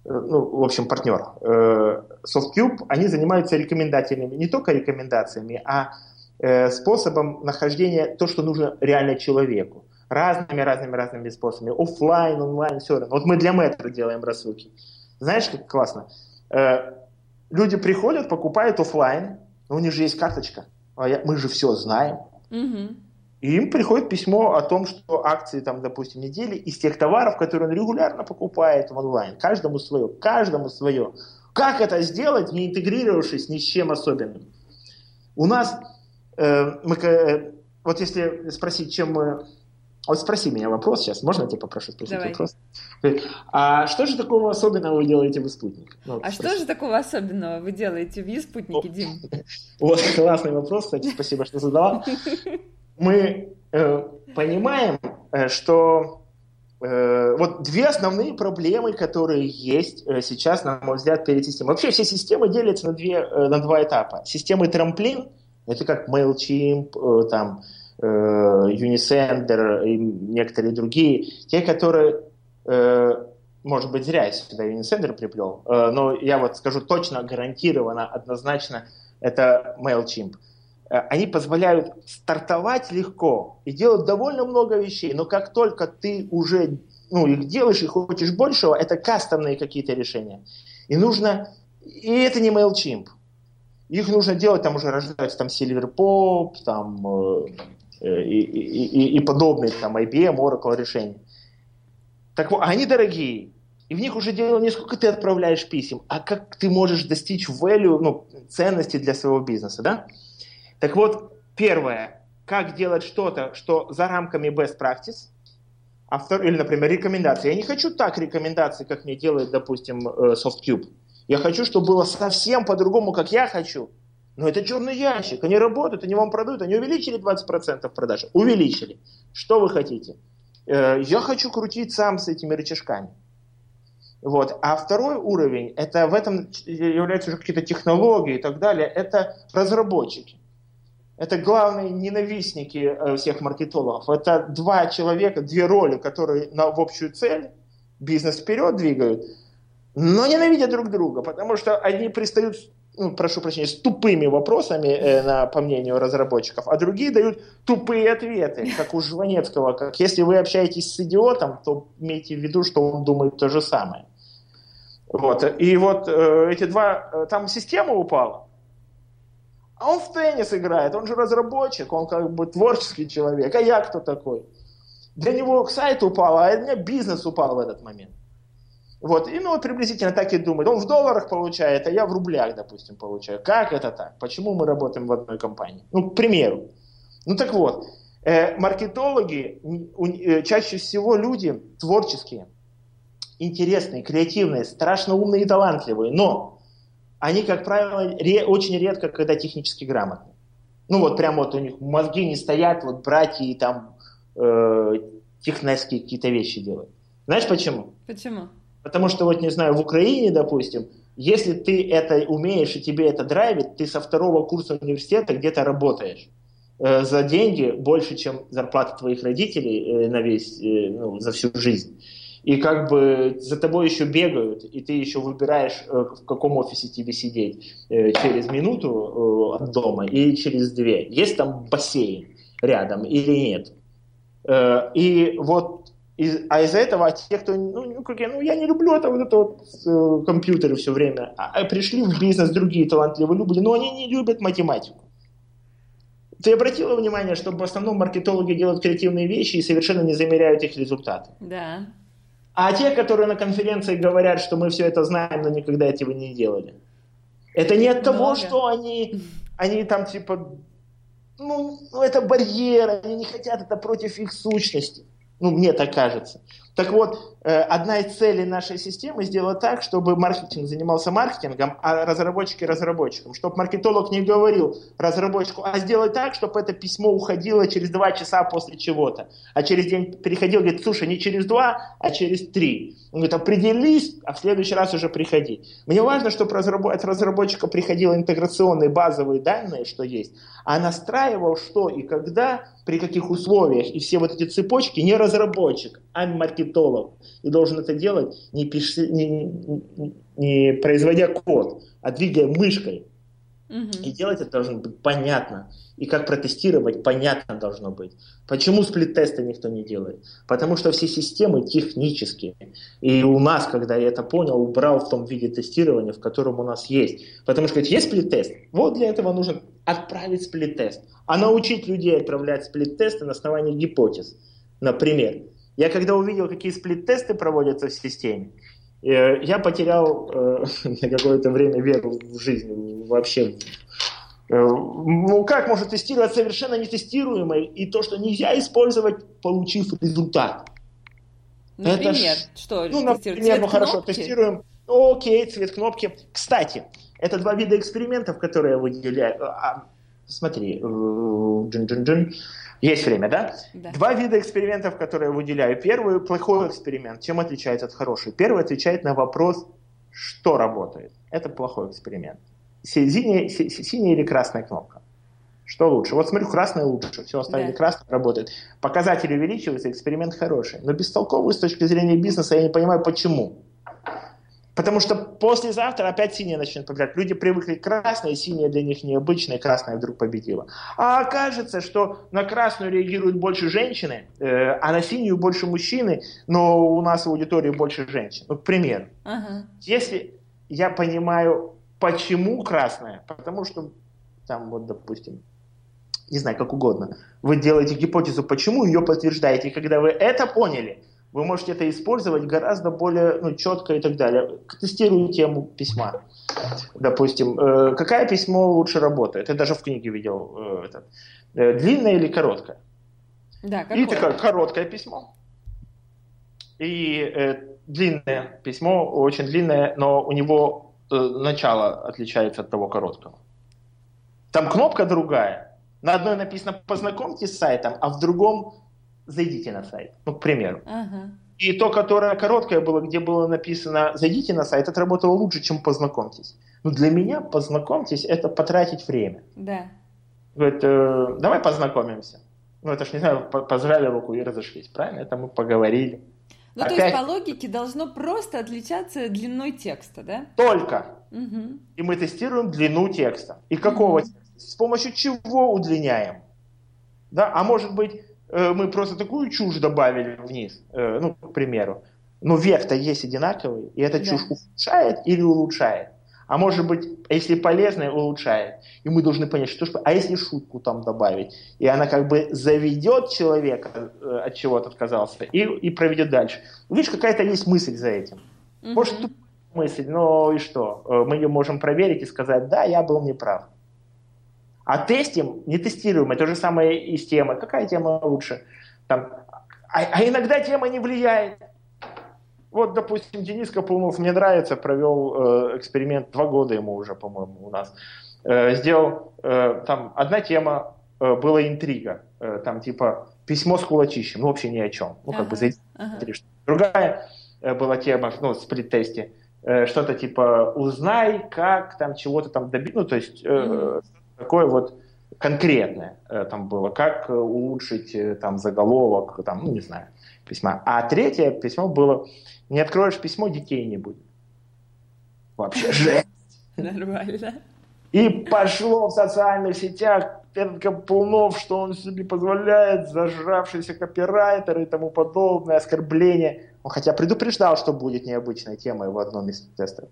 Speaker 2: ну, в общем, партнер. Э, SoftCube, они занимаются рекомендательными, не только рекомендациями, а э, способом нахождения то, что нужно реально человеку. Разными, разными, разными способами. Оффлайн, онлайн, все равно. Вот мы для метра делаем рассылки. Знаешь, как классно? Э, люди приходят, покупают офлайн, но у них же есть карточка. А мы же все знаем.
Speaker 1: Угу.
Speaker 2: И им приходит письмо о том, что акции, там, допустим, недели из тех товаров, которые он регулярно покупает в онлайн. Каждому свое, каждому свое. Как это сделать, не интегрировавшись ни с чем особенным? У нас, э, мы, э, вот если спросить, чем мы... Вот спроси меня вопрос сейчас, можно я тебя попрошу спросить
Speaker 1: Давай.
Speaker 2: вопрос? А что же такого особенного вы делаете в «Спутник»? Ну,
Speaker 1: А
Speaker 2: спроси.
Speaker 1: что же такого особенного вы делаете в Еспутнике, Дим? [laughs]
Speaker 2: Вот классный вопрос, кстати, спасибо, что задала. [laughs] Мы э, понимаем, э, что э, вот две основные проблемы, которые есть э, сейчас, на мой взгляд, перед системой. Вообще все системы делятся на, две, э, на два этапа. Системы трамплин, это как MailChimp, э, там, э, Unisender и некоторые другие, те, которые э, может быть, зря я сюда Unisender приплел, но я вот скажу точно, гарантированно, однозначно, это MailChimp. Э, Они позволяют стартовать легко и делать довольно много вещей, но как только ты уже ну, их делаешь и хочешь большего, это кастомные какие-то решения. И нужно... И это не MailChimp. Их нужно делать, там уже рождаются там Silverpop, там э, э, и, и, и, подобные там IBM, Oracle решения. Так вот, они дорогие. И в них уже дело не сколько ты отправляешь писем, а как ты можешь достичь value, ну, ценности для своего бизнеса, да? Так вот, первое, как делать что-то, что за рамками best practice, а втор... или, например, рекомендации. Я не хочу так рекомендации, как мне делает, допустим, э, SoftCube. Я хочу, чтобы было совсем по-другому, как я хочу. Но это черный ящик. Они работают, они вам продают. Они увеличили 20% продаж. Увеличили. Что вы хотите? Э, Я хочу крутить сам с этими рычажками. Вот. А второй уровень, это в этом являются уже какие-то технологии и так далее, это разработчики. Это главные ненавистники э, всех маркетологов. Это два человека, две роли, которые на, в общую цель бизнес вперед двигают, но ненавидят друг друга, потому что одни пристают, ну, прошу прощения, с тупыми вопросами, э, на, по мнению разработчиков, а другие дают тупые ответы, как у Жванецкого. Как если вы общаетесь с идиотом, то имейте в виду, что он думает то же самое. Вот. И вот э, эти два, э, там система упала, а он в теннис играет, он же разработчик, он как бы творческий человек. А я кто такой? Для него сайт упал, а у меня бизнес упал в этот момент. Вот, и ну приблизительно так и думает. Он в долларах получает, а я в рублях, допустим, получаю. Как это так? Почему мы работаем в одной компании? Ну, к примеру. Ну так вот, э, маркетологи, э, чаще всего люди творческие, интересные, креативные, страшно умные и талантливые, но они, как правило, ре- очень редко, когда технически грамотны. Ну вот прям вот у них мозги не стоят, вот братья и там э, технические какие-то вещи делают. Знаешь почему?
Speaker 1: Почему?
Speaker 2: Потому что вот, не знаю, в Украине, допустим, если ты это умеешь и тебе это драйвит, ты со второго курса университета где-то работаешь э, за деньги больше, чем зарплата твоих родителей э, на весь, э, ну, за всю жизнь. И как бы за тобой еще бегают, и ты еще выбираешь, э, в каком офисе тебе сидеть э, через минуту э, от дома и через две. Есть там бассейн рядом или нет. И вот из- а из-за этого те, кто, ну, ну, как я, ну, я не люблю это вот это вот э, компьютеры все время, а, а пришли в бизнес другие талантливые люди, но они не любят математику. Ты обратила внимание, что в основном маркетологи делают креативные вещи и совершенно не замеряют их результаты.
Speaker 1: Да.
Speaker 2: А те, которые на конференции говорят, что мы все это знаем, но никогда этого не делали. Это не от того,
Speaker 1: Много.
Speaker 2: что они, они там типа, ну, ну, это барьер, они не хотят, это против их сущности. Ну, мне так кажется. Так вот, э, одна из целей нашей системы сделать так, чтобы маркетинг занимался маркетингом, а разработчики разработчиком. Чтобы маркетолог не говорил разработчику, а сделать так, чтобы это письмо уходило через два часа после чего-то. А через день переходил, говорит, слушай, не через два, а через три. Он говорит, определись, а в следующий раз уже приходи. Мне важно, чтобы от разработчика приходило интеграционные базовые данные, что есть, а настраивал что и когда, при каких условиях, и все вот эти цепочки не разработчик, а маркетолог. И должен это делать не, пиш... не, не, производя код, а двигая мышкой. Угу. И делать это должно быть понятно. И как протестировать, понятно должно быть. Почему сплит-тесты никто не делает? Потому что все системы технические. И у нас, когда я это понял, убрал в том виде тестирования, в котором у нас есть. Потому что есть сплит-тест, вот для этого нужно отправить сплит-тест. А научить людей отправлять сплит-тесты на основании гипотез. Например, я когда увидел, какие сплит-тесты проводятся в системе, э, я потерял э, [laughs] на какое-то время веру в жизнь вообще. Э, ну, как может тестировать совершенно нетестируемое и то, что нельзя использовать, получив результат?
Speaker 1: Например, Это что?
Speaker 2: Ну, например, ну хорошо, тестируем. Окей, цвет кнопки. Кстати, это два вида экспериментов, которые я выделяю. А, смотри, джин-джин-джин. Есть время, да? да? Два вида экспериментов, которые я выделяю. Первый – плохой эксперимент. Чем отличается от хорошего? Первый отвечает на вопрос, что работает. Это плохой эксперимент. Синяя, синяя или красная кнопка? Что лучше? Вот смотрю, красная лучше, все оставили да. красный, работает. Показатели увеличиваются, эксперимент хороший. Но бестолковый с точки зрения бизнеса я не понимаю, почему. Потому что послезавтра опять синяя начнет побеждать. Люди привыкли к красной, синяя для них необычная, красная вдруг победила. А окажется, что на красную реагируют больше женщины, э, а на синюю больше мужчины, но у нас в аудитории больше женщин. Ну, к примеру. Ага. Если я понимаю, почему красная, потому что там вот, допустим, не знаю, как угодно, вы делаете гипотезу, почему ее подтверждаете, и когда вы это поняли – вы можете это использовать гораздо более ну, четко и так далее. Тестирую тему письма. Допустим, э, какое письмо лучше работает? Я даже в книге видел э, этот. Э, длинное или короткое?
Speaker 1: Да, какое?
Speaker 2: И такое короткое письмо. И э, длинное письмо, очень длинное, но у него э, начало отличается от того короткого. Там кнопка другая. На одной написано «познакомьтесь с сайтом», а в другом зайдите на сайт, ну, к примеру. Ага. И то, которое короткое было, где было написано «зайдите на сайт», это работало лучше, чем «познакомьтесь». Но для меня «познакомьтесь» — это потратить время.
Speaker 1: Да.
Speaker 2: Говорит, э, давай познакомимся. Ну, это ж, не знаю, пожали руку и разошлись, правильно? Это мы поговорили.
Speaker 1: Ну, Опять... то есть, по логике, должно просто отличаться длиной текста, да?
Speaker 2: Только. Угу. И мы тестируем длину текста. И какого угу. текста? С помощью чего удлиняем? Да? А может быть, мы просто такую чушь добавили вниз, э, ну, к примеру. Но век-то есть одинаковый, и эта да. чушь ухудшает или улучшает. А может быть, если полезная, улучшает. И мы должны понять, что а если шутку там добавить? И она как бы заведет человека, э, от чего-то отказался, и, и проведет дальше. Видишь, какая-то есть мысль за этим. Угу. Может, мысль, но и что? Мы ее можем проверить и сказать, да, я был неправ. А тестим, не тестируем, это же самое и с темой. Какая тема лучше? Там, а, а иногда тема не влияет. Вот, допустим, Денис Капунов мне нравится, провел э, эксперимент, два года ему уже, по-моему, у нас. Э, сделал, э, там, одна тема э, была интрига, э, там, типа, письмо с кулачищем, ну, вообще ни о чем. Ну, как ага, бы, зайти, ага. Другая э, была тема, ну, сплит-тесте, э, что-то типа, узнай, как там чего-то там добиться, ну, то есть, э, такое вот конкретное э, там было, как э, улучшить э, там заголовок, там, ну, не знаю, письма. А третье письмо было, не откроешь письмо, детей не будет. Вообще [laughs] жесть.
Speaker 1: Нормально.
Speaker 2: И пошло в социальных сетях этот Капунов, что он себе позволяет, зажравшийся копирайтер и тому подобное, оскорбление. Он хотя предупреждал, что будет необычной темой в одном из тестов.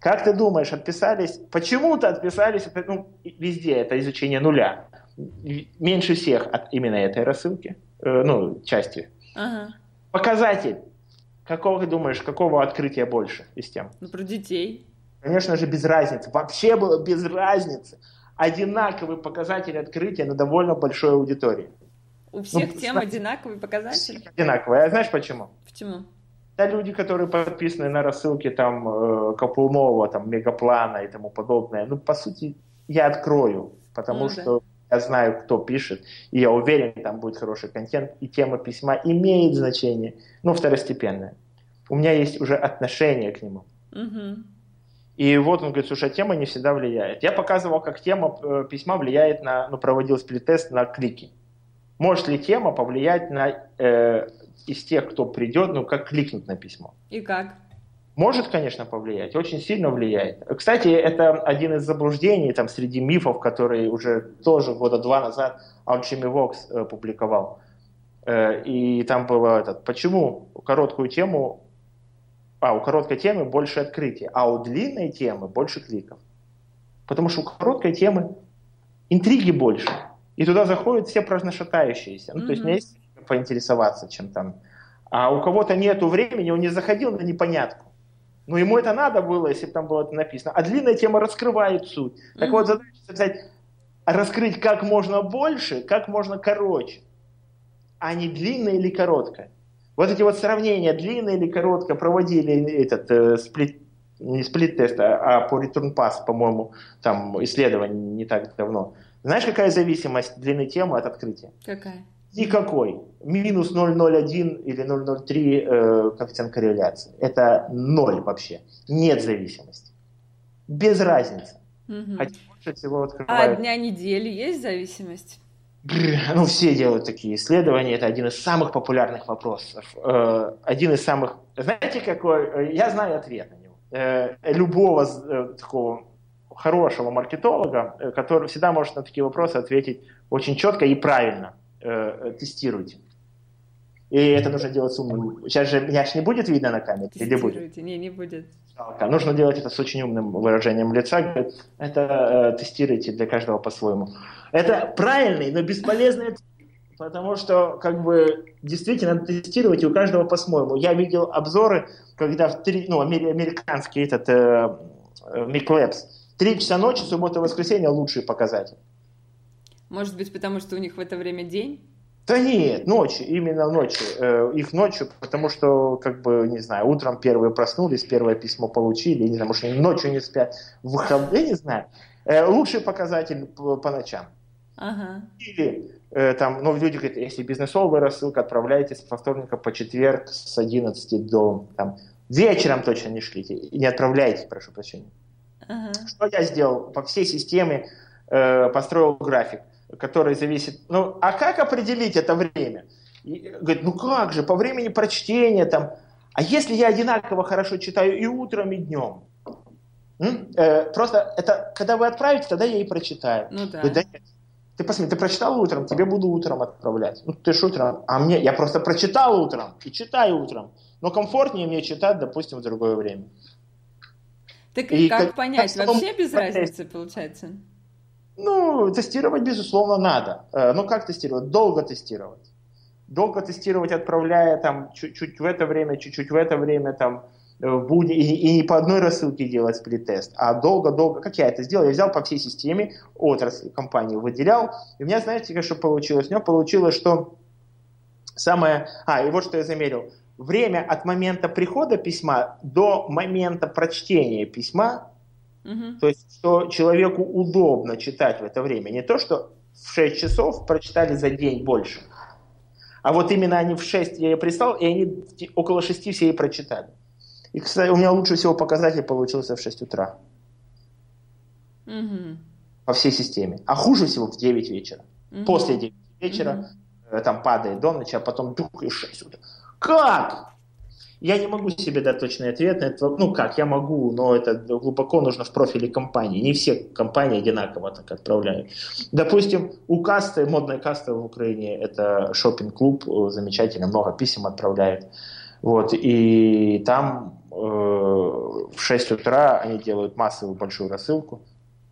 Speaker 2: Как ты думаешь, отписались? Почему-то отписались, ну, везде это изучение нуля. Меньше всех от именно этой рассылки, э, ну, части. Ага. Показатель. Какого ты думаешь, какого открытия больше из тем?
Speaker 1: Ну, про детей.
Speaker 2: Конечно же, без разницы. Вообще было без разницы. Одинаковый показатель открытия на довольно большой аудитории.
Speaker 1: У всех ну, тем одинаковый показатель?
Speaker 2: Одинаковый. А знаешь почему?
Speaker 1: Почему?
Speaker 2: Да, люди, которые подписаны на рассылки там э, там Мегаплана и тому подобное, ну, по сути, я открою, потому ну, что да. я знаю, кто пишет, и я уверен, там будет хороший контент, и тема письма имеет значение, но второстепенное. У меня есть уже отношение к нему.
Speaker 1: Угу.
Speaker 2: И вот он говорит, слушай, а тема не всегда влияет. Я показывал, как тема э, письма влияет на, ну, проводил сплит-тест на клики. Может ли тема повлиять на э, из тех, кто придет, ну, как кликнуть на письмо?
Speaker 1: И как?
Speaker 2: Может, конечно, повлиять, очень сильно влияет. Кстати, это один из заблуждений там, среди мифов, которые уже тоже года два назад Alchemy Vox э, публиковал. Э, и там было этот, почему короткую тему а у короткой темы больше открытий, а у длинной темы больше кликов. Потому что у короткой темы интриги больше. И туда заходят все праздношатающиеся. Ну, mm-hmm. то есть мне есть поинтересоваться, чем там. А у кого-то нету времени, он не заходил на непонятку. Но ему это надо было, если бы там было это написано. А длинная тема раскрывает суть. Так mm-hmm. вот, задача, сказать, раскрыть как можно больше, как можно короче. А не длинная или короткая. Вот эти вот сравнения, длинное или короткое, проводили этот э, сплит, не сплит-тест, а, а по return pass, по-моему, там исследование не так давно. Знаешь, какая зависимость длины темы от открытия?
Speaker 1: Какая?
Speaker 2: Никакой. Минус 0,01 или 0,03 э, коэффициент корреляции. Это ноль вообще. Нет зависимости. Без разницы.
Speaker 1: Угу. Хотя больше всего открывают. А дня недели есть зависимость?
Speaker 2: Ну, все делают такие исследования, это один из самых популярных вопросов. Э, один из самых... Знаете, какой... Э, я знаю ответ на него. Э, любого такого хорошего маркетолога, который всегда может на такие вопросы ответить очень четко и правильно. Тестируйте. И это нужно делать с умным. Сейчас же меня же не будет видно на камере? Или будет?
Speaker 1: Не, не будет.
Speaker 2: Жалко. Нужно делать это с очень умным выражением лица. Это э, тестируйте для каждого по-своему. Это правильный, но бесполезный Потому что, как бы, действительно, надо тестировать и у каждого по-своему. Я видел обзоры, когда в три, ну, американский этот э, Labs, три часа ночи, суббота воскресенье лучший показатель.
Speaker 1: Может быть, потому что у них в это время день?
Speaker 2: Да нет, ночью, именно ночью. Э, их ночью, потому что, как бы, не знаю, утром первые проснулись, первое письмо получили, не знаю, может, они ночью не спят, в выходные, не знаю. Э, лучший показатель по, по ночам.
Speaker 1: Ага.
Speaker 2: Или э, там, ну, люди говорят, если бизнесовая рассылка, отправляйте со вторника по четверг с 11 до, там, вечером точно не шлите, не отправляйте, прошу прощения.
Speaker 1: Ага.
Speaker 2: Что я сделал? По всей системе э, построил график, который зависит, ну, а как определить это время? И, говорит, ну как же, по времени прочтения там, а если я одинаково хорошо читаю и утром, и днем? Э, просто это, когда вы отправите, тогда я и прочитаю.
Speaker 1: Ну да. Говорит, да
Speaker 2: ты посмотри, ты прочитал утром, тебе буду утром отправлять. Ну, ты ж утром. А мне, я просто прочитал утром и читаю утром. Но комфортнее мне читать, допустим, в другое время.
Speaker 1: Так и как, как понять? Как Вообще без разницы получается?
Speaker 2: Ну, тестировать, безусловно, надо. Э, но как тестировать? Долго тестировать. Долго тестировать, отправляя там чуть-чуть в это время, чуть-чуть в это время, там, Э, в будни, и, и не по одной рассылке делать сплит-тест, а долго-долго. Как я это сделал? Я взял по всей системе, отрасль компании выделял, и у меня, знаете, что получилось? У меня получилось, что самое... А, и вот что я замерил. Время от момента прихода письма до момента прочтения письма,
Speaker 1: угу.
Speaker 2: то есть, что человеку удобно читать в это время. Не то, что в 6 часов прочитали за день больше, а вот именно они в 6 я ей прислал, и они около 6 все и прочитали. И, кстати, у меня лучше всего показатель получился в 6 утра.
Speaker 1: Угу.
Speaker 2: По всей системе. А хуже всего в 9 вечера. Угу. После 9 вечера угу. там падает до ночи, а потом дух и 6 утра. Как? Я не могу себе дать точный ответ на это. Ну как, я могу, но это глубоко нужно в профиле компании. Не все компании одинаково так отправляют. Допустим, у касты, модная каста в Украине, это шопинг-клуб, замечательно, много писем отправляют. Вот, и там э, в 6 утра они делают массовую большую рассылку,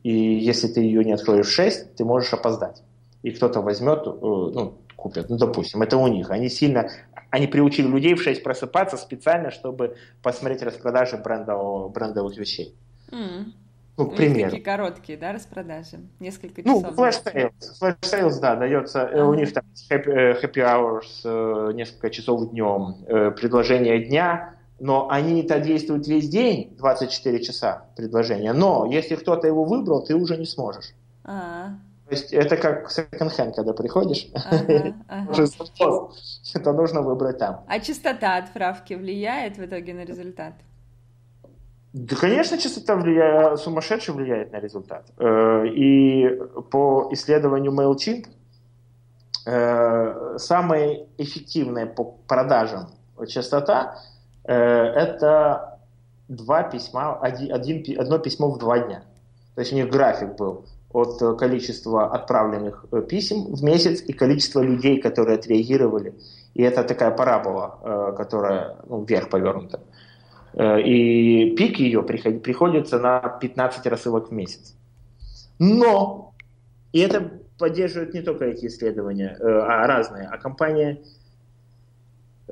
Speaker 2: и если ты ее не откроешь в 6, ты можешь опоздать. И кто-то возьмет, э, ну, купит, ну, допустим, это у них. Они сильно, они приучили людей в 6 просыпаться специально, чтобы посмотреть распродажи брендового, брендовых вещей.
Speaker 1: Mm.
Speaker 2: Ну, к примеру.
Speaker 1: Такие короткие, да, распродажи? Несколько
Speaker 2: ну,
Speaker 1: часов.
Speaker 2: Ну, flash sales. Flash sales, да, дается. Ага. У них там happy, happy hours, несколько часов днем, предложение дня, но они-то действуют весь день, 24 часа предложения. Но если кто-то его выбрал, ты уже не сможешь.
Speaker 1: А-а.
Speaker 2: То есть это как секонд-хенд, когда приходишь,
Speaker 1: ага, ага. [laughs]
Speaker 2: это нужно выбрать там.
Speaker 1: А частота отправки влияет в итоге на результат?
Speaker 2: Да, конечно, частота влияет, сумасшедше влияет на результат. Э, и по исследованию MailChimp э, самая эффективная по продажам частота это два письма, один, один, одно письмо в два дня. То есть у них график был от э, количества отправленных э, писем в месяц и количества людей, которые отреагировали. И это такая парабола, э, которая ну, вверх повернута. И пик ее приходится на 15 рассылок в месяц. Но, и это поддерживают не только эти исследования, а разные, а компания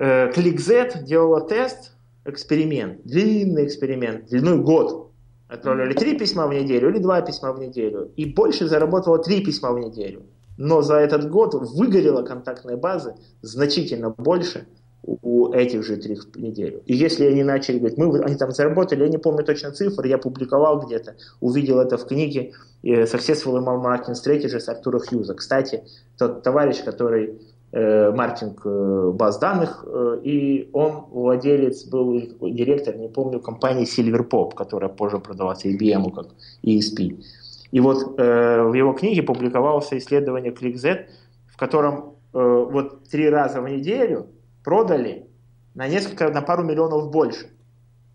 Speaker 2: ClickZ делала тест, эксперимент, длинный эксперимент, длиной год, Отправляли три письма в неделю или два письма в неделю. И больше заработало три письма в неделю. Но за этот год выгорела контактная база значительно больше у этих же трех в неделю. И если они начали говорить, мы, они там заработали, я не помню точно цифр, я публиковал где-то, увидел это в книге э, Successful Email Marketing Strategies Артура Хьюза. Кстати, тот товарищ, который Э, маркетинг э, баз данных, э, и он владелец, был директор, не помню, компании Silverpop, которая позже продалась IBM как ESP. И вот в его книге публиковалось исследование ClickZ, в котором вот три раза в неделю продали на несколько, на пару миллионов больше.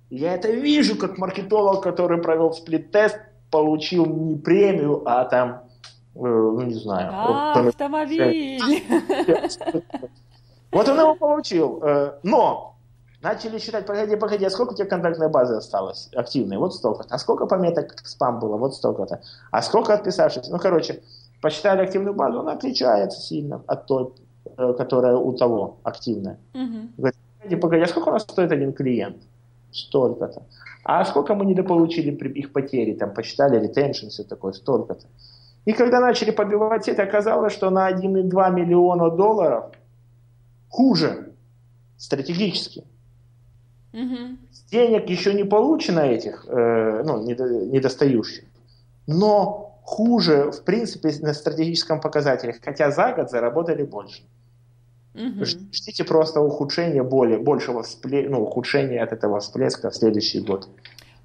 Speaker 2: Я это вижу как маркетолог, который провел сплит-тест, получил не премию, а там Э, ну не знаю.
Speaker 1: А, автомобиль! [laughs]
Speaker 2: Вот он его получил. Э, но начали считать, погоди, погоди, а сколько у тебя контактной базы осталось активной? Вот столько-то. А сколько пометок спам было? Вот столько-то. А сколько отписавшихся? Ну, короче, посчитали активную базу, она отличается сильно от той, э, которая у того активная.
Speaker 1: Угу.
Speaker 2: Говорит, погоди, погоди, а сколько у нас стоит один клиент? Столько-то. А сколько мы недополучили при их потери? Там посчитали ретеншн, все такое, столько-то. И когда начали побивать сеть, оказалось, что на 1,2 миллиона долларов хуже стратегически.
Speaker 1: Угу.
Speaker 2: Денег еще не получено этих, э, ну, недостающих, но хуже, в принципе, на стратегическом показателе, хотя за год заработали больше.
Speaker 1: Угу.
Speaker 2: Ждите просто ухудшения более, большего вспле... ну, ухудшения от этого всплеска в следующий год.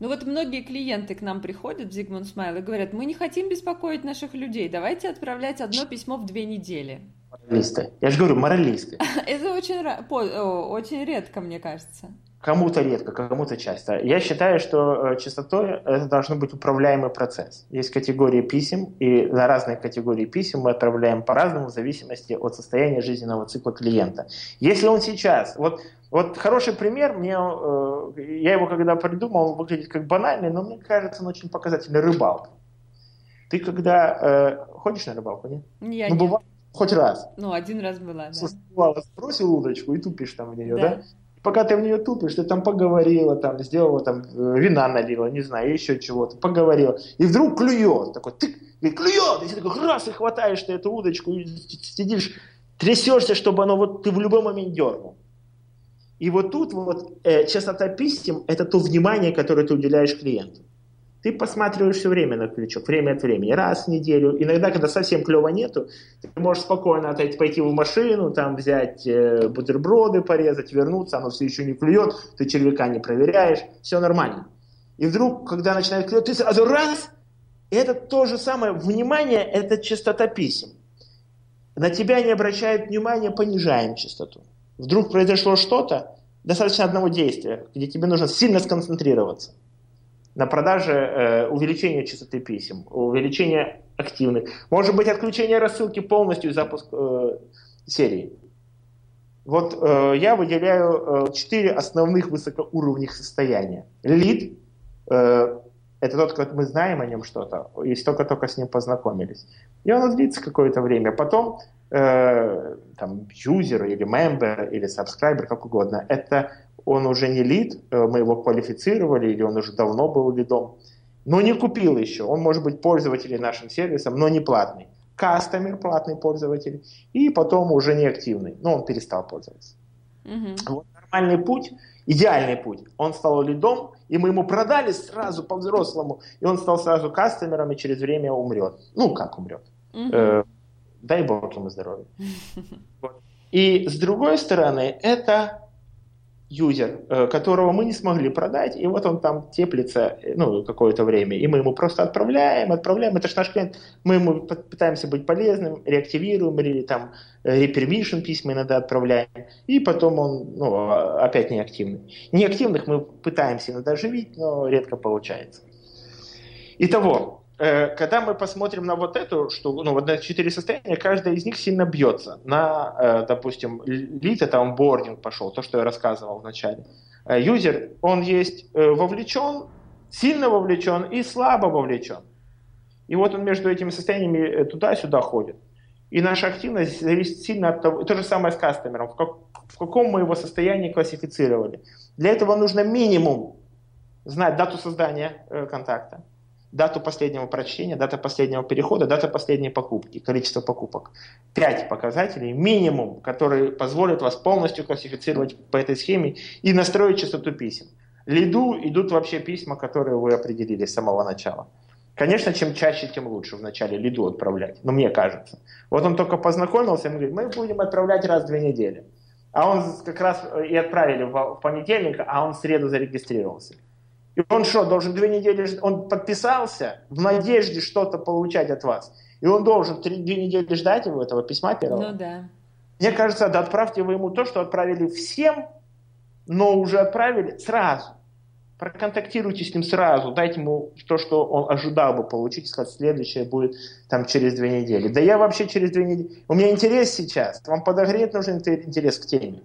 Speaker 1: Ну вот многие клиенты к нам приходят в Zigmund Smile и говорят, мы не хотим беспокоить наших людей, давайте отправлять одно письмо в две недели.
Speaker 2: Моралисты. Я же говорю, моралисты. [laughs]
Speaker 1: Это очень, очень редко, мне кажется.
Speaker 2: Кому-то редко, кому-то часто. Я считаю, что э, частотой это должен быть управляемый процесс. Есть категории писем, и на разные категории писем мы отправляем по-разному в зависимости от состояния жизненного цикла клиента. Если он сейчас, вот, вот хороший пример, мне, э, я его когда придумал, он выглядит как банальный, но мне кажется, он очень показательный. Рыбалка. Ты когда э, ходишь на рыбалку, нет?
Speaker 1: Я
Speaker 2: ну, бывает, хоть раз.
Speaker 1: Ну, один раз была, да.
Speaker 2: Сбросил удочку и тупишь там в нее, да? да? Пока ты в нее тупишь, ты там поговорила, там, сделала, там, э, вина налила, не знаю, еще чего-то, поговорила, и вдруг клюет, такой, ты, и клюет, и ты такой, раз, и хватаешь ты эту удочку, и сидишь, трясешься, чтобы оно, вот, ты в любой момент дернул. И вот тут вот э, частота писем – это то внимание, которое ты уделяешь клиенту. Ты посматриваешь все время на крючок, время от времени, раз в неделю. Иногда, когда совсем клево нету, ты можешь спокойно отойти, пойти в машину, там взять э, бутерброды, порезать, вернуться, оно все еще не клюет, ты червяка не проверяешь, все нормально. И вдруг, когда начинает клюет, ты сразу раз, и это то же самое, внимание – это частота писем. На тебя не обращают внимания, понижаем частоту. Вдруг произошло что-то, достаточно одного действия, где тебе нужно сильно сконцентрироваться – на продаже э, увеличение частоты писем, увеличение активных. Может быть отключение рассылки полностью и запуск э, серии. Вот э, я выделяю э, четыре основных высокоуровневых состояния. Лид э, это тот, как мы знаем о нем что-то, и только-только с ним познакомились. И он длится какое-то время. Потом э, там, юзер или member или subscriber, как угодно, это он уже не лид, э, мы его квалифицировали, или он уже давно был лидом. но не купил еще. Он может быть пользователем нашим сервисом, но не платный. Кастомер, платный пользователь, и потом уже не активный, но он перестал пользоваться. Угу. Вот нормальный путь, идеальный путь. Он стал лидом, и мы ему продали сразу по-взрослому, и он стал сразу кастомером, и через время умрет. Ну, как умрет? Угу. Э, дай бог ему здоровья. [laughs] И с другой стороны, это юзер, э, которого мы не смогли продать, и вот он там теплится ну, какое-то время, и мы ему просто отправляем, отправляем, это же наш клиент, мы ему пытаемся быть полезным, реактивируем или там репермишн письма иногда отправляем, и потом он ну, опять неактивный. Неактивных мы пытаемся иногда оживить, но редко получается. Итого, Э, когда мы посмотрим на вот эту штуку, ну, вот на четыре состояния, каждая из них сильно бьется. На, э, допустим, лид это онбординг пошел, то, что я рассказывал в начале. Э, юзер, он есть вовлечен, сильно вовлечен и слабо вовлечен. И вот он между этими состояниями туда-сюда ходит. И наша активность зависит сильно от того, то же самое с кастомером, в, как, в каком мы его состоянии классифицировали. Для этого нужно минимум знать дату создания э, контакта, дату последнего прочтения, дата последнего перехода, дата последней покупки, количество покупок. Пять показателей минимум, которые позволят вас полностью классифицировать по этой схеме и настроить частоту писем. Лиду идут вообще письма, которые вы определили с самого начала. Конечно, чем чаще, тем лучше в начале лиду отправлять, но мне кажется. Вот он только познакомился, и говорит, мы будем отправлять раз в две недели. А он как раз и отправили в понедельник, а он в среду зарегистрировался. И он что, должен две недели, он подписался в надежде что-то получать от вас. И он должен три, две недели ждать его, этого письма первого.
Speaker 1: Ну да.
Speaker 2: Мне кажется, да отправьте вы ему то, что отправили всем, но уже отправили сразу. Проконтактируйте с ним сразу, дайте ему то, что он ожидал бы получить, сказать, следующее будет там через две недели. Да я вообще через две недели... У меня интерес сейчас, вам подогреть нужен интерес к теме.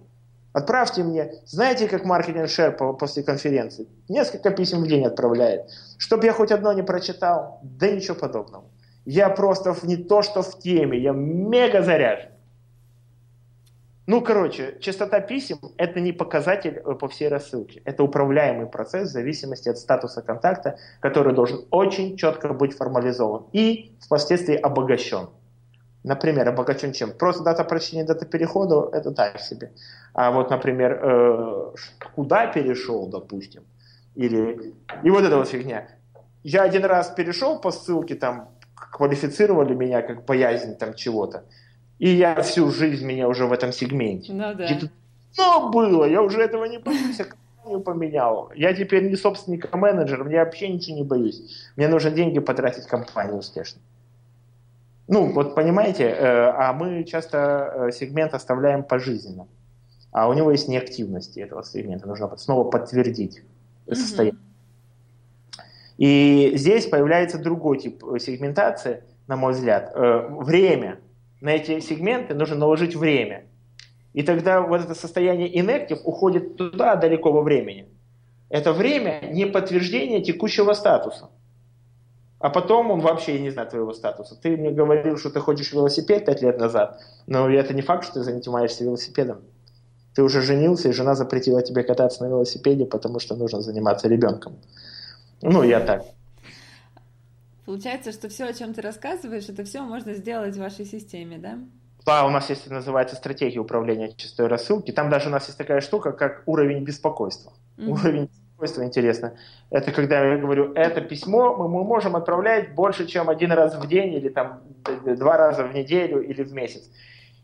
Speaker 2: Отправьте мне, знаете, как маркетинг шер после конференции? Несколько писем в день отправляет. Чтоб я хоть одно не прочитал? Да ничего подобного. Я просто не то, что в теме, я мега заряжен. Ну, короче, частота писем – это не показатель э, по всей рассылке. Это управляемый процесс в зависимости от статуса контакта, который должен очень четко быть формализован и впоследствии обогащен. Например, обогащен чем? Просто дата прочтения, дата перехода – это так себе. А вот, например, э, куда перешел, допустим, или и вот эта вот фигня. Я один раз перешел по ссылке, там квалифицировали меня как боязнь там чего-то, и я всю жизнь меня уже в этом сегменте.
Speaker 1: Ну да.
Speaker 2: И ну, было, я уже этого не боюсь, я компанию поменял. Я теперь не собственник, а менеджер, мне вообще ничего не боюсь. Мне нужно деньги потратить в компанию успешно. Ну, вот понимаете, э, а мы часто э, сегмент оставляем пожизненно. А у него есть неактивность этого сегмента. Нужно снова подтвердить состояние. И здесь появляется другой тип э, сегментации, на мой взгляд. Время. На эти сегменты нужно наложить время. И тогда вот это состояние inactive уходит туда далеко во времени. Это время не подтверждение текущего статуса. А потом он вообще не знает твоего статуса. Ты мне говорил, что ты хочешь велосипед пять лет назад, но это не факт, что ты занимаешься велосипедом. Ты уже женился, и жена запретила тебе кататься на велосипеде, потому что нужно заниматься ребенком. Ну, я так.
Speaker 1: Получается, что все, о чем ты рассказываешь, это все можно сделать в вашей системе, да?
Speaker 2: Да, у нас есть, называется стратегия управления частотой рассылки. Там даже у нас есть такая штука, как уровень беспокойства. Mm-hmm. Уровень свойство интересно. Это когда я говорю, это письмо мы, мы можем отправлять больше, чем один раз в день, или там два раза в неделю, или в месяц.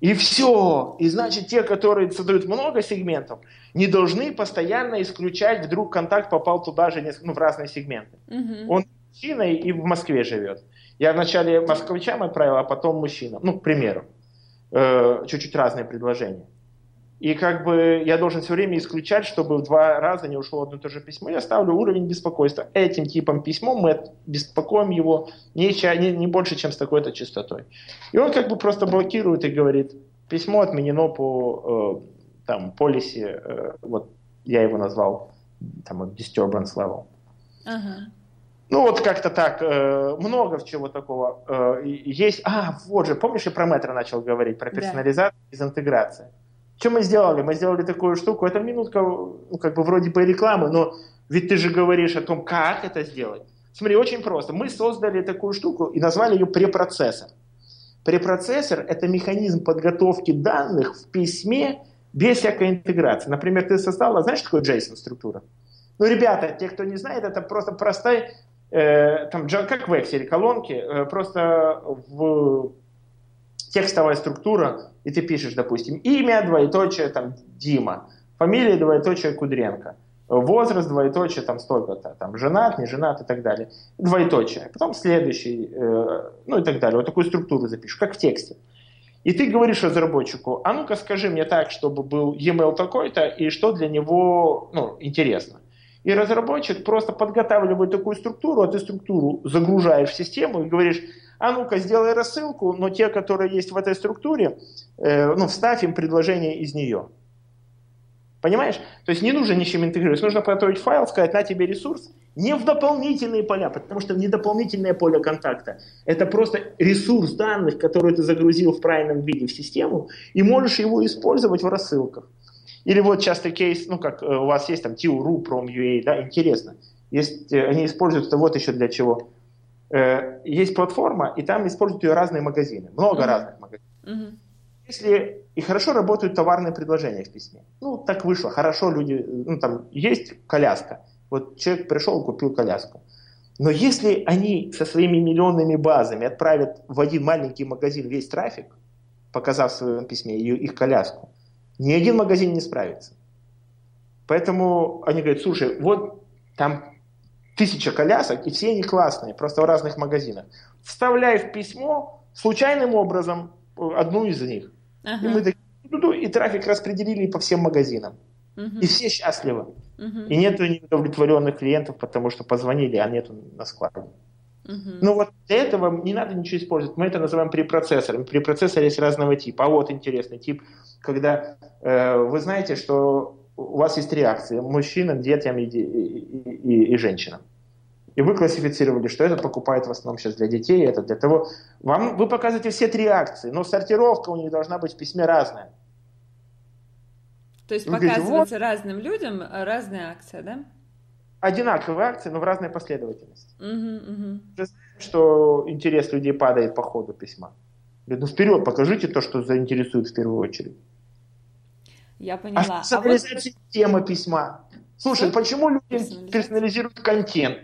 Speaker 2: И все. И значит, те, которые создают много сегментов, не должны постоянно исключать, вдруг контакт попал туда же, ну, в разные сегменты. Угу. Он мужчина и в Москве живет. Я вначале москвичам отправил, а потом мужчинам. Ну, к примеру. Э, чуть-чуть разные предложения. И как бы я должен все время исключать, чтобы в два раза не ушло одно и то же письмо. Я ставлю уровень беспокойства. Этим типом письмом мы беспокоим его не, не, не больше, чем с такой-то частотой. И он как бы просто блокирует и говорит, письмо отменено по э, там, полисе, э, вот я его назвал там, disturbance level. Ага. Ну вот как-то так, э, много чего такого э, есть. А, вот же, помнишь, я про метро начал говорить, про персонализацию да. из интеграции. Что мы сделали? Мы сделали такую штуку, это минутка, ну, как бы вроде бы рекламы, но ведь ты же говоришь о том, как это сделать. Смотри, очень просто. Мы создали такую штуку и назвали ее препроцессор. Препроцессор – это механизм подготовки данных в письме без всякой интеграции. Например, ты создала, знаешь, что такое JSON-структура? Ну, ребята, те, кто не знает, это просто простая, э, там, как в Excel колонки, э, просто в текстовая структура, и ты пишешь, допустим, имя, двоеточие, там, Дима, фамилия, двоеточие, Кудренко, возраст, двоеточие, там, столько-то, там, женат, не женат и так далее, двоеточие, потом следующий, э, ну и так далее, вот такую структуру запишешь, как в тексте. И ты говоришь разработчику, а ну-ка скажи мне так, чтобы был e-mail такой-то, и что для него ну, интересно. И разработчик просто подготавливает такую структуру, а ты структуру загружаешь в систему и говоришь, а ну-ка сделай рассылку, но те, которые есть в этой структуре, э, ну, вставь им предложение из нее. Понимаешь? То есть не нужно ничем интегрировать. Нужно подготовить файл, сказать, на тебе ресурс, не в дополнительные поля, потому что не дополнительное поле контакта. Это просто ресурс данных, который ты загрузил в правильном виде в систему, и можешь его использовать в рассылках. Или вот частый кейс, ну как э, у вас есть там TURU, Prom.ua, да, интересно. Есть, э, они используют это вот еще для чего. Э, есть платформа, и там используют ее разные магазины, много mm-hmm. разных магазинов. Mm-hmm. Если и хорошо работают товарные предложения в письме. Ну, так вышло, хорошо люди, ну там есть коляска, вот человек пришел, купил коляску. Но если они со своими миллионными базами отправят в один маленький магазин весь трафик, показав в своем письме ее, их коляску, ни один магазин не справится. Поэтому они говорят, слушай, вот там тысяча колясок, и все они классные, просто в разных магазинах. Вставляй в письмо случайным образом одну из них. Ага. И мы такие, и трафик распределили по всем магазинам. Угу. И все счастливы. Угу. И нету неудовлетворенных клиентов, потому что позвонили, а нету на складе. Угу. Ну вот для этого не надо ничего использовать. Мы это называем препроцессором. Препроцессор есть разного типа. А вот интересный тип, когда э, вы знаете, что у вас есть реакции мужчинам, детям и, и, и, и женщинам. И вы классифицировали, что этот покупает в основном сейчас для детей, это для того. Вам, вы показываете все три реакции, но сортировка у них должна быть в письме разная.
Speaker 1: То есть вы показывается говорите, вот, разным людям разная акция, да?
Speaker 2: Одинаковые акции, но в разной последовательности. Угу, угу. Что интерес людей падает по ходу письма. ну вперед, покажите то, что заинтересует в первую очередь.
Speaker 1: Я поняла. А,
Speaker 2: а вот... тема письма. Слушай, что? почему люди персонализируют контент?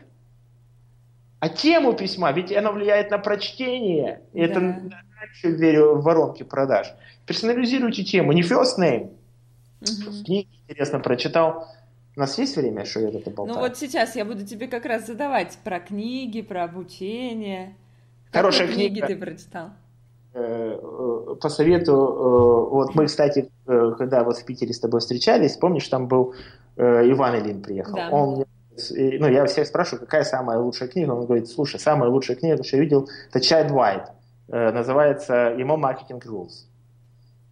Speaker 2: А тему письма, ведь она влияет на прочтение. И да. это раньше верю в воронки продаж. Персонализируйте тему, не first name. Угу. Книги интересно прочитал. У нас есть время, что я это болтаю?
Speaker 1: Ну вот сейчас я буду тебе как раз задавать про книги, про обучение.
Speaker 2: Хорошая
Speaker 1: Какие
Speaker 2: книга.
Speaker 1: книги ты прочитал?
Speaker 2: Э, э, по совету, э, вот мы, кстати, когда вот в Питере с тобой встречались, помнишь, там был Иван Ильин приехал. Да. Он ну, я всех спрашиваю, какая самая лучшая книга, он говорит, слушай, самая лучшая книга, что я видел, это Чайд Уайт, называется ему Marketing Rules.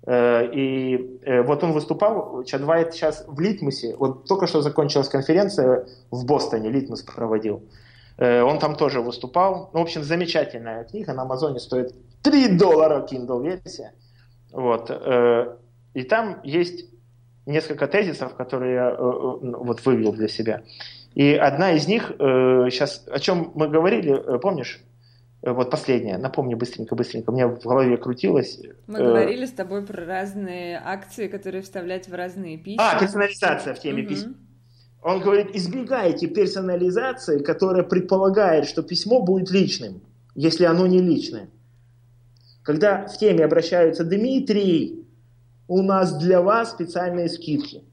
Speaker 2: И вот он выступал, Чад Уайт сейчас в Литмусе, вот только что закончилась конференция в Бостоне, Литмус проводил. Он там тоже выступал. Ну, в общем, замечательная книга, на Амазоне стоит 3 доллара Kindle версия. Вот. Э, и там есть несколько тезисов, которые я э, э, вот вывел для себя. И одна из них, сейчас, о чем мы говорили, помнишь? Вот последняя, напомни быстренько-быстренько, у меня в голове крутилось.
Speaker 1: Мы говорили с тобой про разные акции, которые вставлять в разные письма.
Speaker 2: А, персонализация в теме угу. письма. Он говорит, избегайте персонализации, которая предполагает, что письмо будет личным, если оно не личное. Когда в теме обращаются Дмитрий, у нас для вас специальные скидки.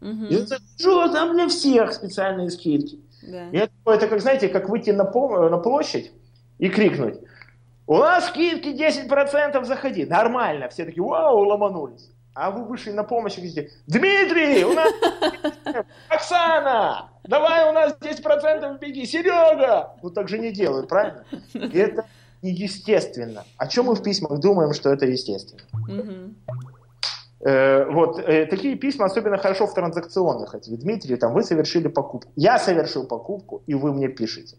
Speaker 2: Угу. И он что там для всех специальные скидки? Да. И это, это как, знаете, как выйти на, пол, на площадь и крикнуть, у нас скидки 10%, заходи. Нормально. Все такие, вау, ломанулись. А вы вышли на помощь и говорите, Дмитрий, у нас [laughs] Оксана, давай у нас 10% беги, Серега. Ну так же не делают, правильно? И это неестественно. О чем мы в письмах думаем, что это естественно? Э, вот э, такие письма особенно хорошо в транзакционных. Эти, Дмитрий, там вы совершили покупку. Я совершил покупку, и вы мне пишете.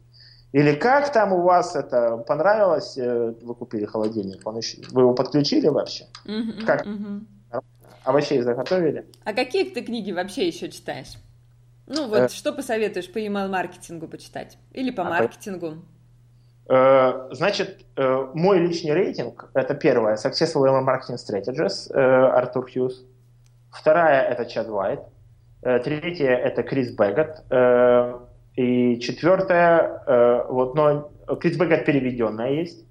Speaker 2: Или как там у вас это понравилось? Э, вы купили холодильник, он еще, вы его подключили вообще?
Speaker 1: Угу,
Speaker 2: как?
Speaker 1: Угу.
Speaker 2: Овощей заготовили?
Speaker 1: А какие ты книги вообще еще читаешь? Ну вот, э... что посоветуешь по email-маркетингу почитать? Или по а, маркетингу?
Speaker 2: Э, значит, э, мой личный рейтинг – это первое – Successful Email Marketing Strategies, э, Артур Хьюз. Вторая – это Чад Уайт. Третья – это Крис Бэггет. И четвертая, вот, но Крис Бэггет переведенная есть.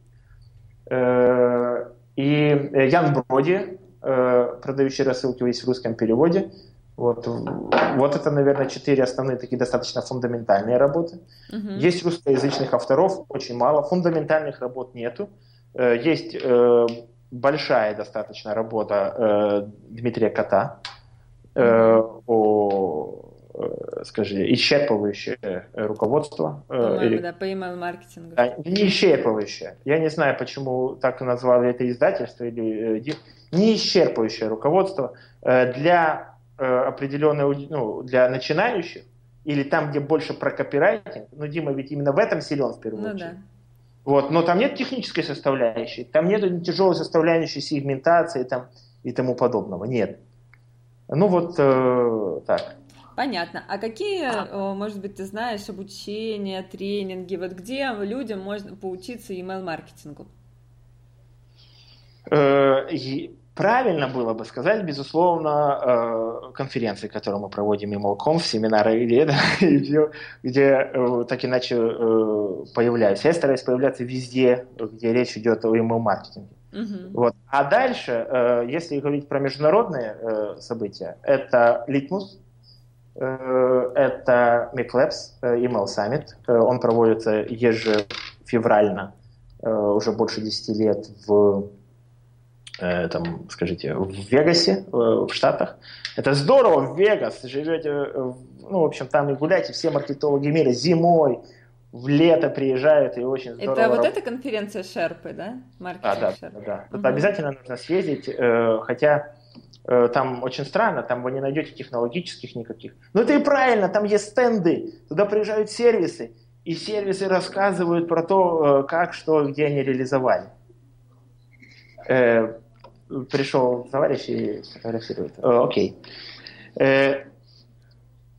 Speaker 2: И Ян Броди, продающий рассылки, есть в русском переводе. Вот, вот это, наверное, четыре основные такие достаточно фундаментальные работы. Угу. Есть русскоязычных авторов, очень мало. Фундаментальных работ нету. Э, есть э, большая достаточно работа э, Дмитрия Кота э, о, э, скажи, исчерпывающее руководство.
Speaker 1: Э, или... да, по email-маркетингу.
Speaker 2: Да, не исчерпывающее. Я не знаю, почему так назвали это издательство, или э, не исчерпывающее руководство э, для Э, определенную, ну, для начинающих, или там, где больше про копирайтинг, ну, Дима ведь именно в этом силен в первую ну, очередь. Да. Вот, но там нет технической составляющей, там нет тяжелой составляющей сегментации там, и тому подобного, нет. Ну вот э, так.
Speaker 1: Понятно. А какие, а. может быть, ты знаешь, обучения, тренинги, вот где людям можно поучиться email-маркетингу?
Speaker 2: Э, Правильно было бы сказать, безусловно, э, конференции, которые мы проводим, Молком, семинары, [laughs] где, где, где э, так иначе э, появляюсь. Я стараюсь появляться везде, где речь идет о email-маркетинге. Uh-huh. Вот. А дальше, если говорить про международные события, это Litmus, это McLabs, Email Summit. Он проводится ежефеврально, уже больше 10 лет в Э, там, скажите, в Вегасе, э, в Штатах. Это здорово, в Вегас, живете, э, ну, в общем, там и гуляйте, все маркетологи мира зимой, в лето приезжают, и очень здорово.
Speaker 1: Это вот эта конференция Шерпы, да?
Speaker 2: Маркетинг а, да, Шерпы. да. Угу. Это обязательно нужно съездить, хотя там очень странно, там вы не найдете технологических никаких. Но это и правильно, там есть стенды, туда приезжают сервисы, и сервисы рассказывают про то, как, что, где они реализовали пришел товарищ и фотографирует. Э, окей. Э,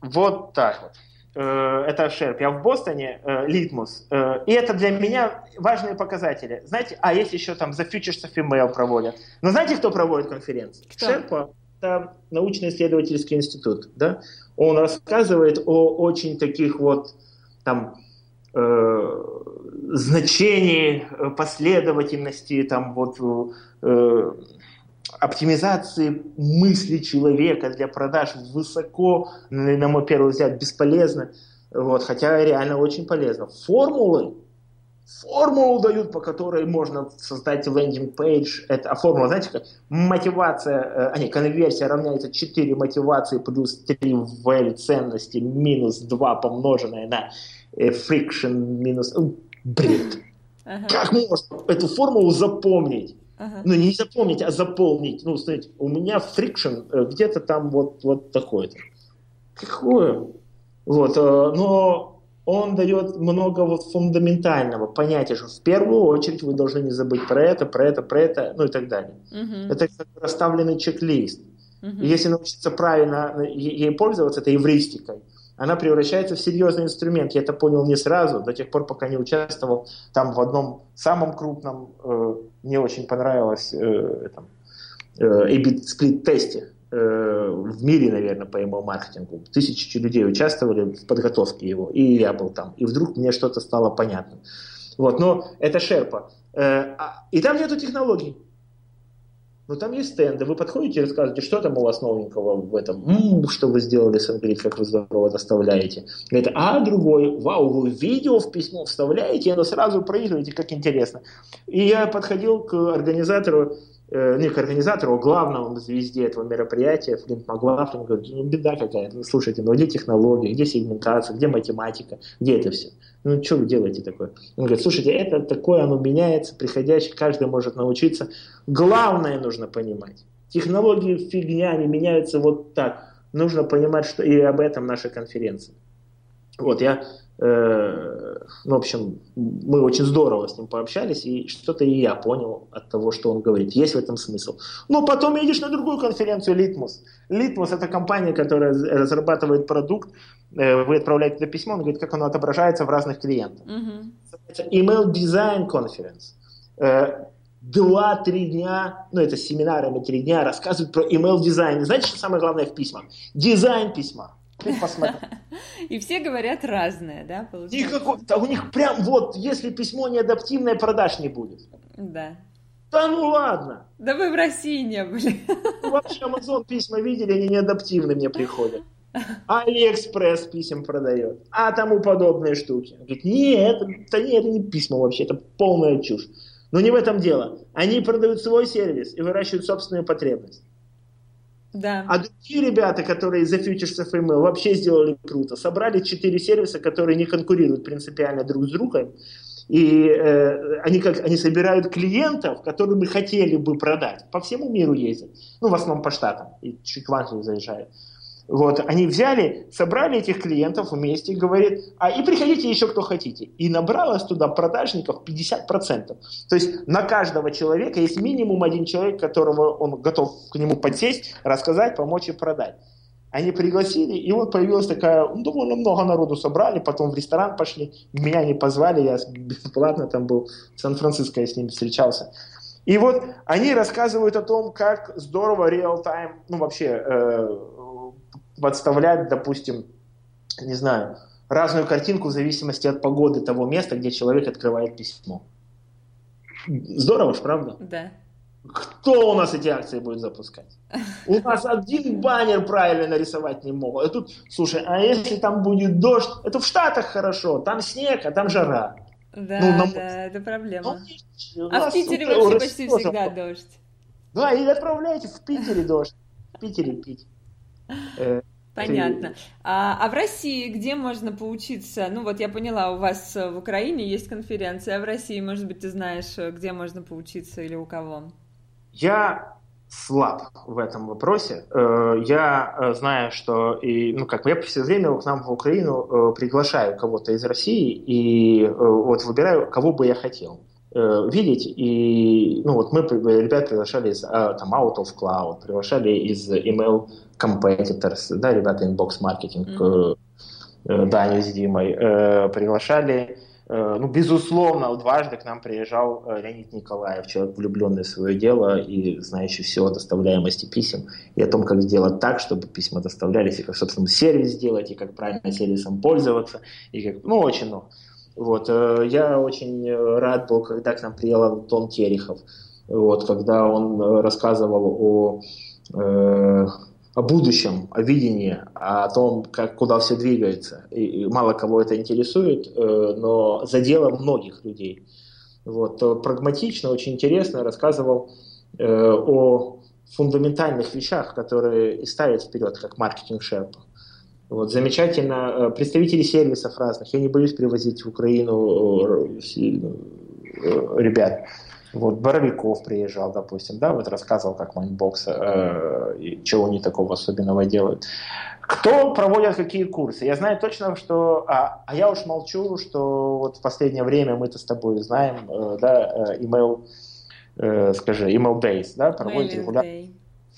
Speaker 2: вот так вот. Э, это Шерп. Я в Бостоне, Литмус. И это для меня важные показатели. Знаете, а есть еще там The Futures of Email проводят. Но знаете, кто проводит конференции? Кто? Шерпа. Это научно-исследовательский институт. Да? Он рассказывает о очень таких вот там э, значении последовательности там вот э, оптимизации мысли человека для продаж высоко, на мой первый взгляд, бесполезно, вот, хотя реально очень полезно. Формулы, формулу дают, по которой можно создать landing page. Это, а формула, знаете, как мотивация, э, а не, конверсия равняется 4 мотивации плюс 3 value ценности минус 2 помноженное на э, friction минус... Бред. Ага. Как можно эту формулу запомнить? Ага. Ну, не запомнить, а заполнить. Ну, смотрите, у меня friction э, где-то там вот, вот такой-то. Какое? Вот, э, но он дает много вот фундаментального понятия, что в первую очередь вы должны не забыть про это, про это, про это, ну и так далее. Uh-huh. Это как расставленный чек-лист. И если научиться правильно э, ей пользоваться, это эвристикой, она превращается в серьезный инструмент. Я это понял не сразу, до тех пор, пока не участвовал там в одном самом крупном, э, мне очень понравилось, э, э, сплит-тесте э, в мире, наверное, по email-маркетингу. Тысячи людей участвовали в подготовке его, и я был там. И вдруг мне что-то стало понятно. Вот, но это шерпа. Э, а, и там нету технологий. Но там есть стенды, вы подходите и рассказываете, что там у вас новенького в этом, м-м, что вы сделали с говорит, как вы здорово доставляете. Говорит, а другой, вау, вы видео в письмо вставляете, и оно сразу проигрываете, как интересно. И я подходил к организатору, э, не к организатору, а главному звезде этого мероприятия, Флинт Маглафлин, говорит, ну беда какая-то, ну, слушайте, ну где технологии, где сегментация, где математика, где это все? Ну, что вы делаете такое? Он говорит, слушайте, это такое, оно меняется, приходящий, каждый может научиться. Главное нужно понимать. Технологии фигня, они меняются вот так. Нужно понимать, что и об этом наша конференция. Вот, я Э, ну, в общем, мы очень здорово с ним пообщались, и что-то и я понял от того, что он говорит. Есть в этом смысл. Но потом едешь на другую конференцию Litmus. Litmus – это компания, которая разрабатывает продукт, э, вы отправляете это письмо, он говорит, как оно отображается в разных клиентах. Mm-hmm. Email Design Conference. Э, два-три дня, ну это семинарами три дня, рассказывают про email дизайн. Знаете, что самое главное в письмах? Дизайн письма. [laughs]
Speaker 1: И все говорят разное, да,
Speaker 2: получается? У них прям вот, если письмо не адаптивное, продаж не будет.
Speaker 1: Да.
Speaker 2: Да ну ладно.
Speaker 1: Да вы в России не были.
Speaker 2: Ну, вообще Amazon письма видели, они не адаптивны мне приходят. Алиэкспресс писем продает, а тому подобные штуки. Он говорит, нет, это, не, это не письма вообще, это полная чушь. Но не в этом дело. Они продают свой сервис и выращивают собственную потребность.
Speaker 1: Да.
Speaker 2: А другие ребята, которые из Futures Email вообще сделали круто. Собрали четыре сервиса, которые не конкурируют принципиально друг с другом. И э, они, как, они собирают клиентов, которые мы хотели бы продать. По всему миру ездят. Ну, в основном по штатам. И чуть в Англию заезжают. Вот, они взяли, собрали этих клиентов вместе, говорит, а и приходите еще кто хотите. И набралось туда продажников 50%. То есть на каждого человека есть минимум один человек, которого он готов к нему подсесть, рассказать, помочь и продать. Они пригласили, и вот появилась такая, ну, довольно много народу собрали, потом в ресторан пошли, меня не позвали, я бесплатно там был, в Сан-Франциско я с ними встречался. И вот они рассказывают о том, как здорово реал-тайм, ну вообще, э, подставлять, допустим, не знаю, разную картинку в зависимости от погоды того места, где человек открывает письмо. Здорово ж, правда?
Speaker 1: Да.
Speaker 2: Кто у нас эти акции будет запускать? [laughs] У нас один баннер правильно нарисовать не могут. А тут, слушай, а если там будет дождь? Это в Штатах хорошо, там снег, а там жара.
Speaker 1: Да, ну, нам... да, это проблема. Ну, а в Питере вообще почти всегда дождь.
Speaker 2: Да, и отправляйте в Питере дождь. В Питере пить.
Speaker 1: Э, Понятно. А, а в России где можно поучиться? Ну вот я поняла, у вас в Украине есть конференция, а в России, может быть, ты знаешь, где можно поучиться или у кого?
Speaker 2: Я слаб в этом вопросе. Э, я э, знаю, что и, ну, как я все время к нам в Украину приглашаю кого-то из России и вот выбираю, кого бы я хотел. Э, видеть. И ну, вот мы ребят приглашали из а, там, Out of Cloud, приглашали из Email Competitors, да, ребята Inbox Marketing, mm-hmm. Даню с Димой, приглашали ну, безусловно, дважды к нам приезжал Леонид Николаев, человек, влюбленный в свое дело и знающий все о доставляемости писем, и о том, как сделать так, чтобы письма доставлялись, и как, собственно, сервис сделать, и как правильно сервисом пользоваться, и как, ну, очень много. Вот. Э, я очень э, рад был, когда к нам приехал Антон Терехов, вот, когда он э, рассказывал о, о будущем, о видении, о том, как, куда все двигается. И, мало кого это интересует, но задело многих людей. Вот. Прагматично, очень интересно рассказывал о фундаментальных вещах, которые и ставят вперед, как MarketingSherpa. Вот, замечательно. Э, представители сервисов разных. Я не боюсь привозить в Украину э, э, ребят. Вот Боровиков приезжал, допустим, да, вот рассказывал, как Mindbox, э, чего они такого особенного делают. Кто проводит какие курсы? Я знаю точно, что... А, а я уж молчу, что вот в последнее время мы-то с тобой знаем, э, да, email, э, скажи, email days, да, проводит регулярно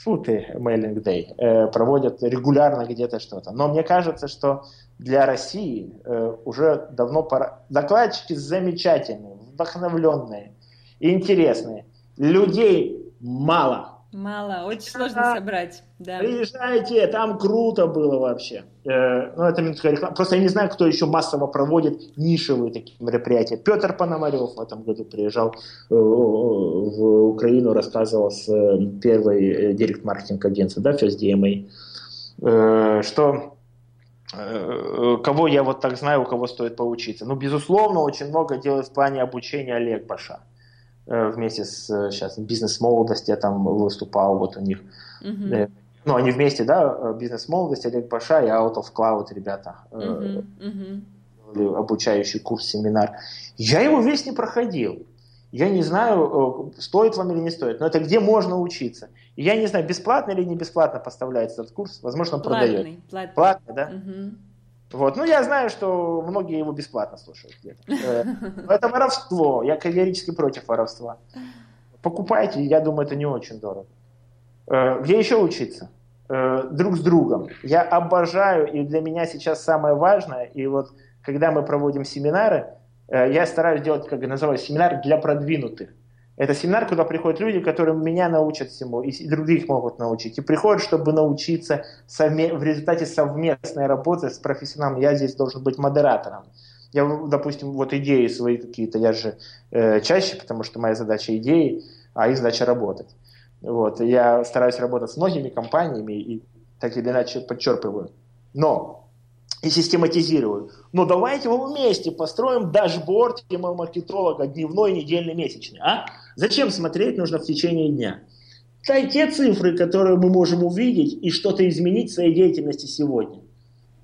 Speaker 2: фу ты, Mailing Day, э, проводят регулярно где-то что-то. Но мне кажется, что для России э, уже давно пора... Докладчики замечательные, вдохновленные, интересные. Людей мало.
Speaker 1: Мало, очень сложно собрать.
Speaker 2: Да. Приезжайте, там круто было вообще. Э, ну, это минутка реклама. Просто я не знаю, кто еще массово проводит нишевые такие мероприятия. Петр Пономарев в этом году приезжал э, в Украину, рассказывал с э, первой директ-маркетинг агентства, да, First DMA, э, что э, кого я вот так знаю, у кого стоит поучиться. Ну, безусловно, очень много делает в плане обучения Олег Баша. Э, вместе с сейчас бизнес-молодость я там выступал, вот у них. Uh-huh. Ну, они вместе, да, бизнес-молодость, Олег Баша и Out of Cloud ребята. Uh-huh. Uh-huh. Обучающий курс, семинар. Я его весь не проходил. Я не знаю, стоит вам или не стоит, но это где можно учиться. И я не знаю, бесплатно или не бесплатно поставляется этот курс, возможно,
Speaker 1: платный,
Speaker 2: продает.
Speaker 1: Платный.
Speaker 2: Платно, да? Угу. Вот. Ну, я знаю, что многие его бесплатно слушают где-то. Это воровство. Я категорически против воровства. Покупайте, я думаю, это не очень дорого. Где еще учиться? Друг с другом. Я обожаю, и для меня сейчас самое важное, и вот когда мы проводим семинары, я стараюсь делать, как называю, семинар для продвинутых. Это семинар, куда приходят люди, которые меня научат всему, и других могут научить. И приходят, чтобы научиться совме- в результате совместной работы с профессионалом. Я здесь должен быть модератором. Я, допустим, вот идеи свои какие-то, я же э, чаще, потому что моя задача идеи, а их задача работать. Вот. Я стараюсь работать с многими компаниями и так или иначе подчерпываю. Но и систематизирую. Но давайте мы вместе построим дашборд маркетолога дневной, недельный, месячный. А? Зачем смотреть нужно в течение дня? Да те цифры, которые мы можем увидеть и что-то изменить в своей деятельности сегодня.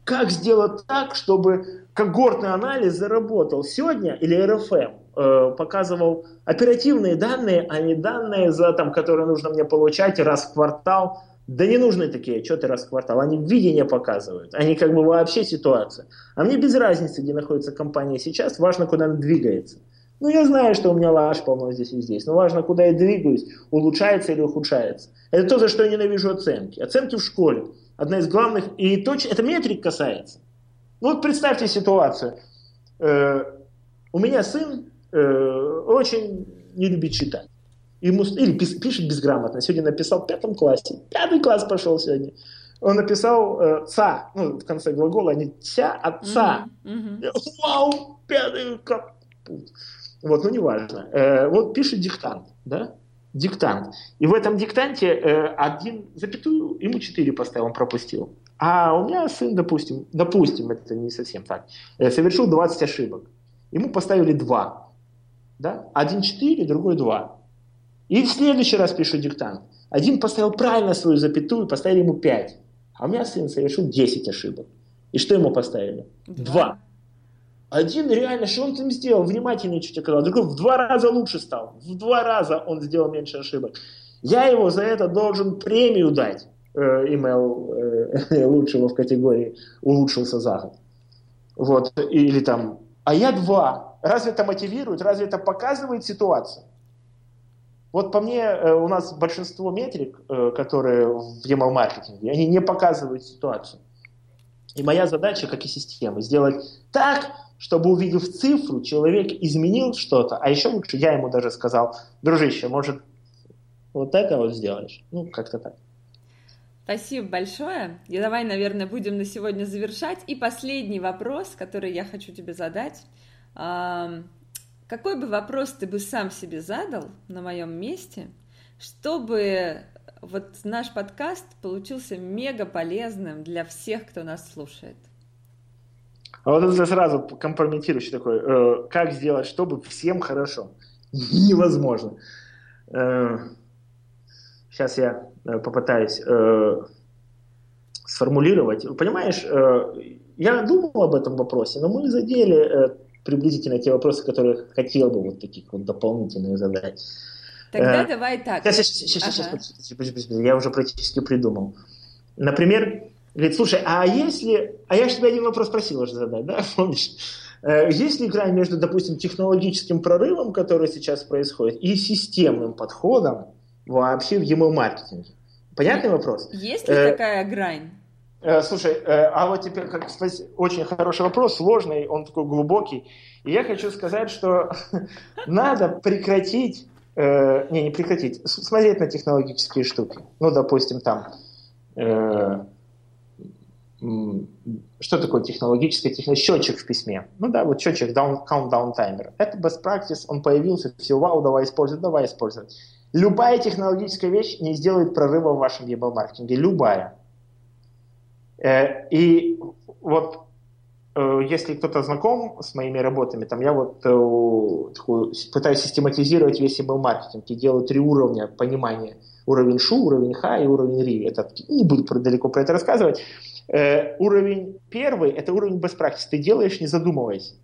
Speaker 2: Как сделать так, чтобы когортный анализ заработал сегодня или РФМ э, показывал оперативные данные, а не данные, за, там, которые нужно мне получать раз в квартал, да не нужны такие отчеты раз в квартал. Они видение показывают. Они как бы вообще ситуация. А мне без разницы, где находится компания сейчас. Важно, куда она двигается. Ну, я знаю, что у меня лаж полно здесь и здесь. Но важно, куда я двигаюсь. Улучшается или ухудшается. Это то, за что я ненавижу оценки. Оценки в школе. Одна из главных. И точно, это метрик касается. Ну, вот представьте ситуацию. Э, у меня сын э, очень не любит читать ему, или пишет безграмотно. Сегодня написал в пятом классе. Пятый класс пошел сегодня. Он написал э, «ца», ну, в конце глагола, а не «ся», а «ца». Mm-hmm. Mm-hmm. Вау, пятый капут. Вот, ну, неважно. Э, вот пишет диктант, да? Диктант. И в этом диктанте э, один запятую, ему четыре поставил, он пропустил. А у меня сын, допустим, допустим, это не совсем так, э, совершил 20 ошибок. Ему поставили два. Да? Один четыре, другой два. И в следующий раз пишу диктант. Один поставил правильно свою запятую, поставили ему 5. А у меня сын совершил 10 ошибок. И что ему поставили? Два. Один реально, что он там сделал? Внимательнее чуть оказал. Другой в два раза лучше стал. В два раза он сделал меньше ошибок. Я его за это должен премию дать. Э, имейл э, [laughs] лучшего в категории улучшился за год. Вот. Или там, а я два. Разве это мотивирует? Разве это показывает ситуацию? Вот по мне, э, у нас большинство метрик, э, которые в email-маркетинге, они не показывают ситуацию. И моя задача, как и системы, сделать так, чтобы увидев цифру, человек изменил что-то, а еще лучше я ему даже сказал, дружище, может, вот это вот сделаешь. Ну, как-то так.
Speaker 1: Спасибо большое. И давай, наверное, будем на сегодня завершать. И последний вопрос, который я хочу тебе задать. Какой бы вопрос ты бы сам себе задал на моем месте, чтобы вот наш подкаст получился мега полезным для всех, кто нас слушает?
Speaker 2: А вот это сразу компрометирующий такой. Э, как сделать, чтобы всем хорошо? [laughs] Невозможно. Э, сейчас я э, попытаюсь э, сформулировать. Понимаешь, э, я думал об этом вопросе, но мы задели э, приблизительно те вопросы, которые хотел бы вот таких вот дополнительных задать.
Speaker 1: Тогда э, давай так.
Speaker 2: Сейчас, сейчас, сейчас, ага. сейчас, подожди, подожди, подожди, я уже практически придумал. Например, говорит, слушай, а если... А я же тебя один вопрос просил уже задать, да, [laughs] помнишь? Э, есть ли грань между, допустим, технологическим прорывом, который сейчас происходит, и системным подходом вообще в email-маркетинге? Понятный вопрос?
Speaker 1: Есть ли э, такая грань?
Speaker 2: Э, слушай, э, а вот теперь как, очень хороший вопрос, сложный, он такой глубокий. И я хочу сказать, что [laughs] надо прекратить, э, не, не прекратить, смотреть на технологические штуки. Ну, допустим, там, что такое технологическое техно... счетчик в письме. Ну да, вот счетчик down, countdown timer. Это best practice, он появился, все, вау, давай использовать, давай использовать. Любая технологическая вещь не сделает прорыва в вашем email маркетинге, любая. Э, и вот э, если кто-то знаком с моими работами, там я вот э, такую, пытаюсь систематизировать весь email-маркетинг и делаю три уровня понимания. Уровень шу, уровень ха и уровень ри. Это, не буду далеко про это рассказывать. Уровень первый – это уровень best practice. Ты делаешь, не задумываясь.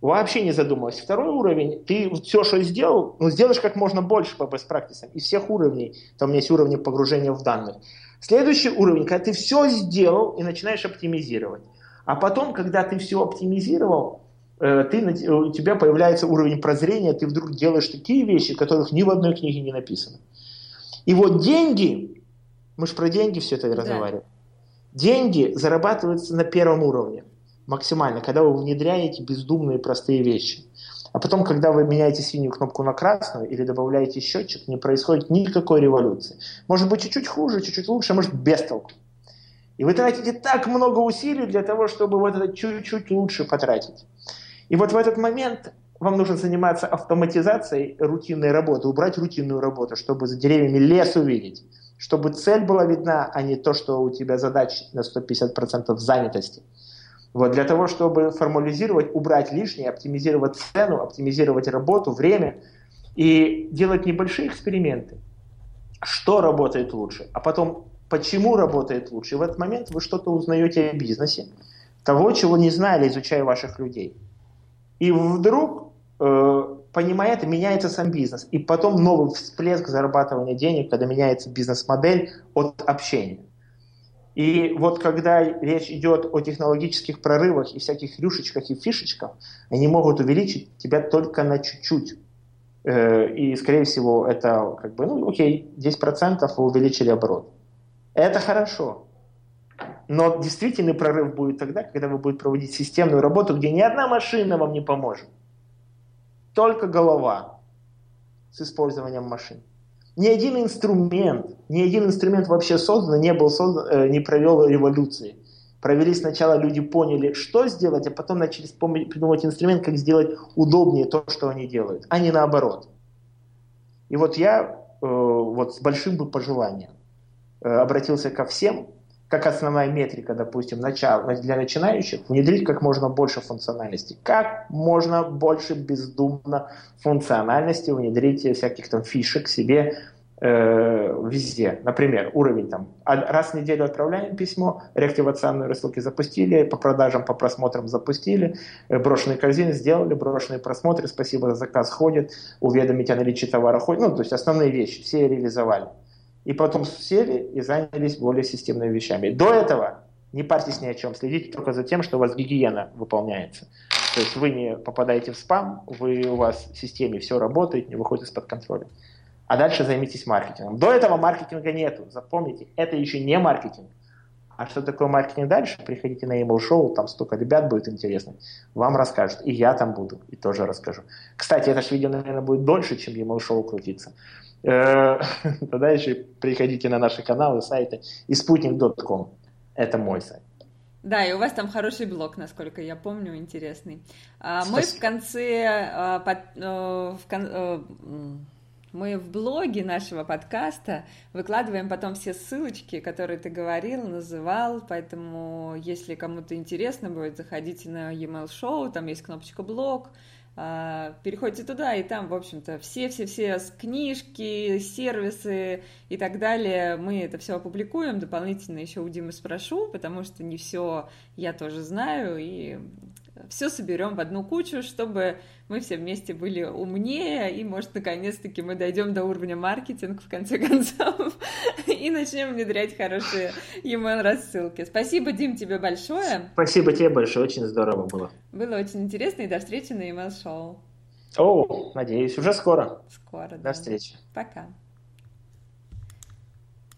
Speaker 2: Вообще не задумываясь. Второй уровень, ты все, что сделал, ну, сделаешь как можно больше по practice. Из всех уровней, там есть уровни погружения в данных. Следующий уровень, когда ты все сделал и начинаешь оптимизировать. А потом, когда ты все оптимизировал, э, ты, у тебя появляется уровень прозрения, ты вдруг делаешь такие вещи, которых ни в одной книге не написано. И вот деньги, мы же про деньги все это да. разговариваем, деньги зарабатываются на первом уровне максимально, когда вы внедряете бездумные простые вещи. А потом, когда вы меняете синюю кнопку на красную или добавляете счетчик, не происходит никакой революции. Может быть, чуть-чуть хуже, чуть-чуть лучше, может, без толку. И вы тратите так много усилий для того, чтобы вот это чуть-чуть лучше потратить. И вот в этот момент вам нужно заниматься автоматизацией рутинной работы, убрать рутинную работу, чтобы за деревьями лес увидеть, чтобы цель была видна, а не то, что у тебя задач на 150% занятости. Вот, для того, чтобы формализировать, убрать лишнее, оптимизировать цену, оптимизировать работу, время и делать небольшие эксперименты. Что работает лучше, а потом почему работает лучше. И в этот момент вы что-то узнаете о бизнесе, того, чего не знали, изучая ваших людей. И вдруг, понимая это, меняется сам бизнес. И потом новый всплеск зарабатывания денег, когда меняется бизнес-модель от общения. И вот когда речь идет о технологических прорывах и всяких рюшечках и фишечках, они могут увеличить тебя только на чуть-чуть. Э, и, скорее всего, это как бы, ну, окей, 10% вы увеличили оборот. Это хорошо. Но действительный прорыв будет тогда, когда вы будете проводить системную работу, где ни одна машина вам не поможет. Только голова с использованием машин. Ни один инструмент, ни один инструмент вообще создан, не был создан, э, не провел революции. Провели сначала люди поняли, что сделать, а потом начали придумывать инструмент, как сделать удобнее то, что они делают, а не наоборот. И вот я э, вот с большим бы пожеланием э, обратился ко всем, как основная метрика, допустим, начала, для начинающих, внедрить как можно больше функциональности. Как можно больше бездумно функциональности внедрить всяких там фишек себе э, везде. Например, уровень там, раз в неделю отправляем письмо, реактивационные рассылки запустили, по продажам, по просмотрам запустили, э, брошенные корзины сделали, брошенные просмотры, спасибо за заказ ходит, уведомить о наличии товара ходит, ну, то есть основные вещи, все реализовали и потом сели и занялись более системными вещами. До этого не парьтесь ни о чем, следите только за тем, что у вас гигиена выполняется. То есть вы не попадаете в спам, вы, у вас в системе все работает, не выходит из-под контроля. А дальше займитесь маркетингом. До этого маркетинга нету. Запомните, это еще не маркетинг. А что такое маркетинг дальше? Приходите на email шоу, там столько ребят будет интересно. Вам расскажут. И я там буду, и тоже расскажу. Кстати, это же видео, наверное, будет дольше, чем email шоу крутиться. Э, [laughs] тогда еще приходите на наши каналы, сайты и спутник.ком. Это мой сайт.
Speaker 1: Да, и у вас там хороший блог, насколько я помню, интересный. А, мы в конце, а, э, в кон, э, мы в блоге нашего подкаста выкладываем потом все ссылочки, которые ты говорил, называл, поэтому если кому-то интересно будет, заходите на e-mail шоу, там есть кнопочка блог, переходите туда, и там, в общем-то, все-все-все книжки, сервисы и так далее, мы это все опубликуем, дополнительно еще у Димы спрошу, потому что не все я тоже знаю, и все соберем в одну кучу, чтобы мы все вместе были умнее, и, может, наконец-таки мы дойдем до уровня маркетинг, в конце [laughs] концов, и начнем внедрять хорошие email рассылки. Спасибо, Дим, тебе большое.
Speaker 2: Спасибо тебе большое, очень здорово было.
Speaker 1: Было очень интересно, и до встречи на email шоу
Speaker 2: О, надеюсь, уже скоро.
Speaker 1: Скоро,
Speaker 2: До встречи.
Speaker 1: Пока.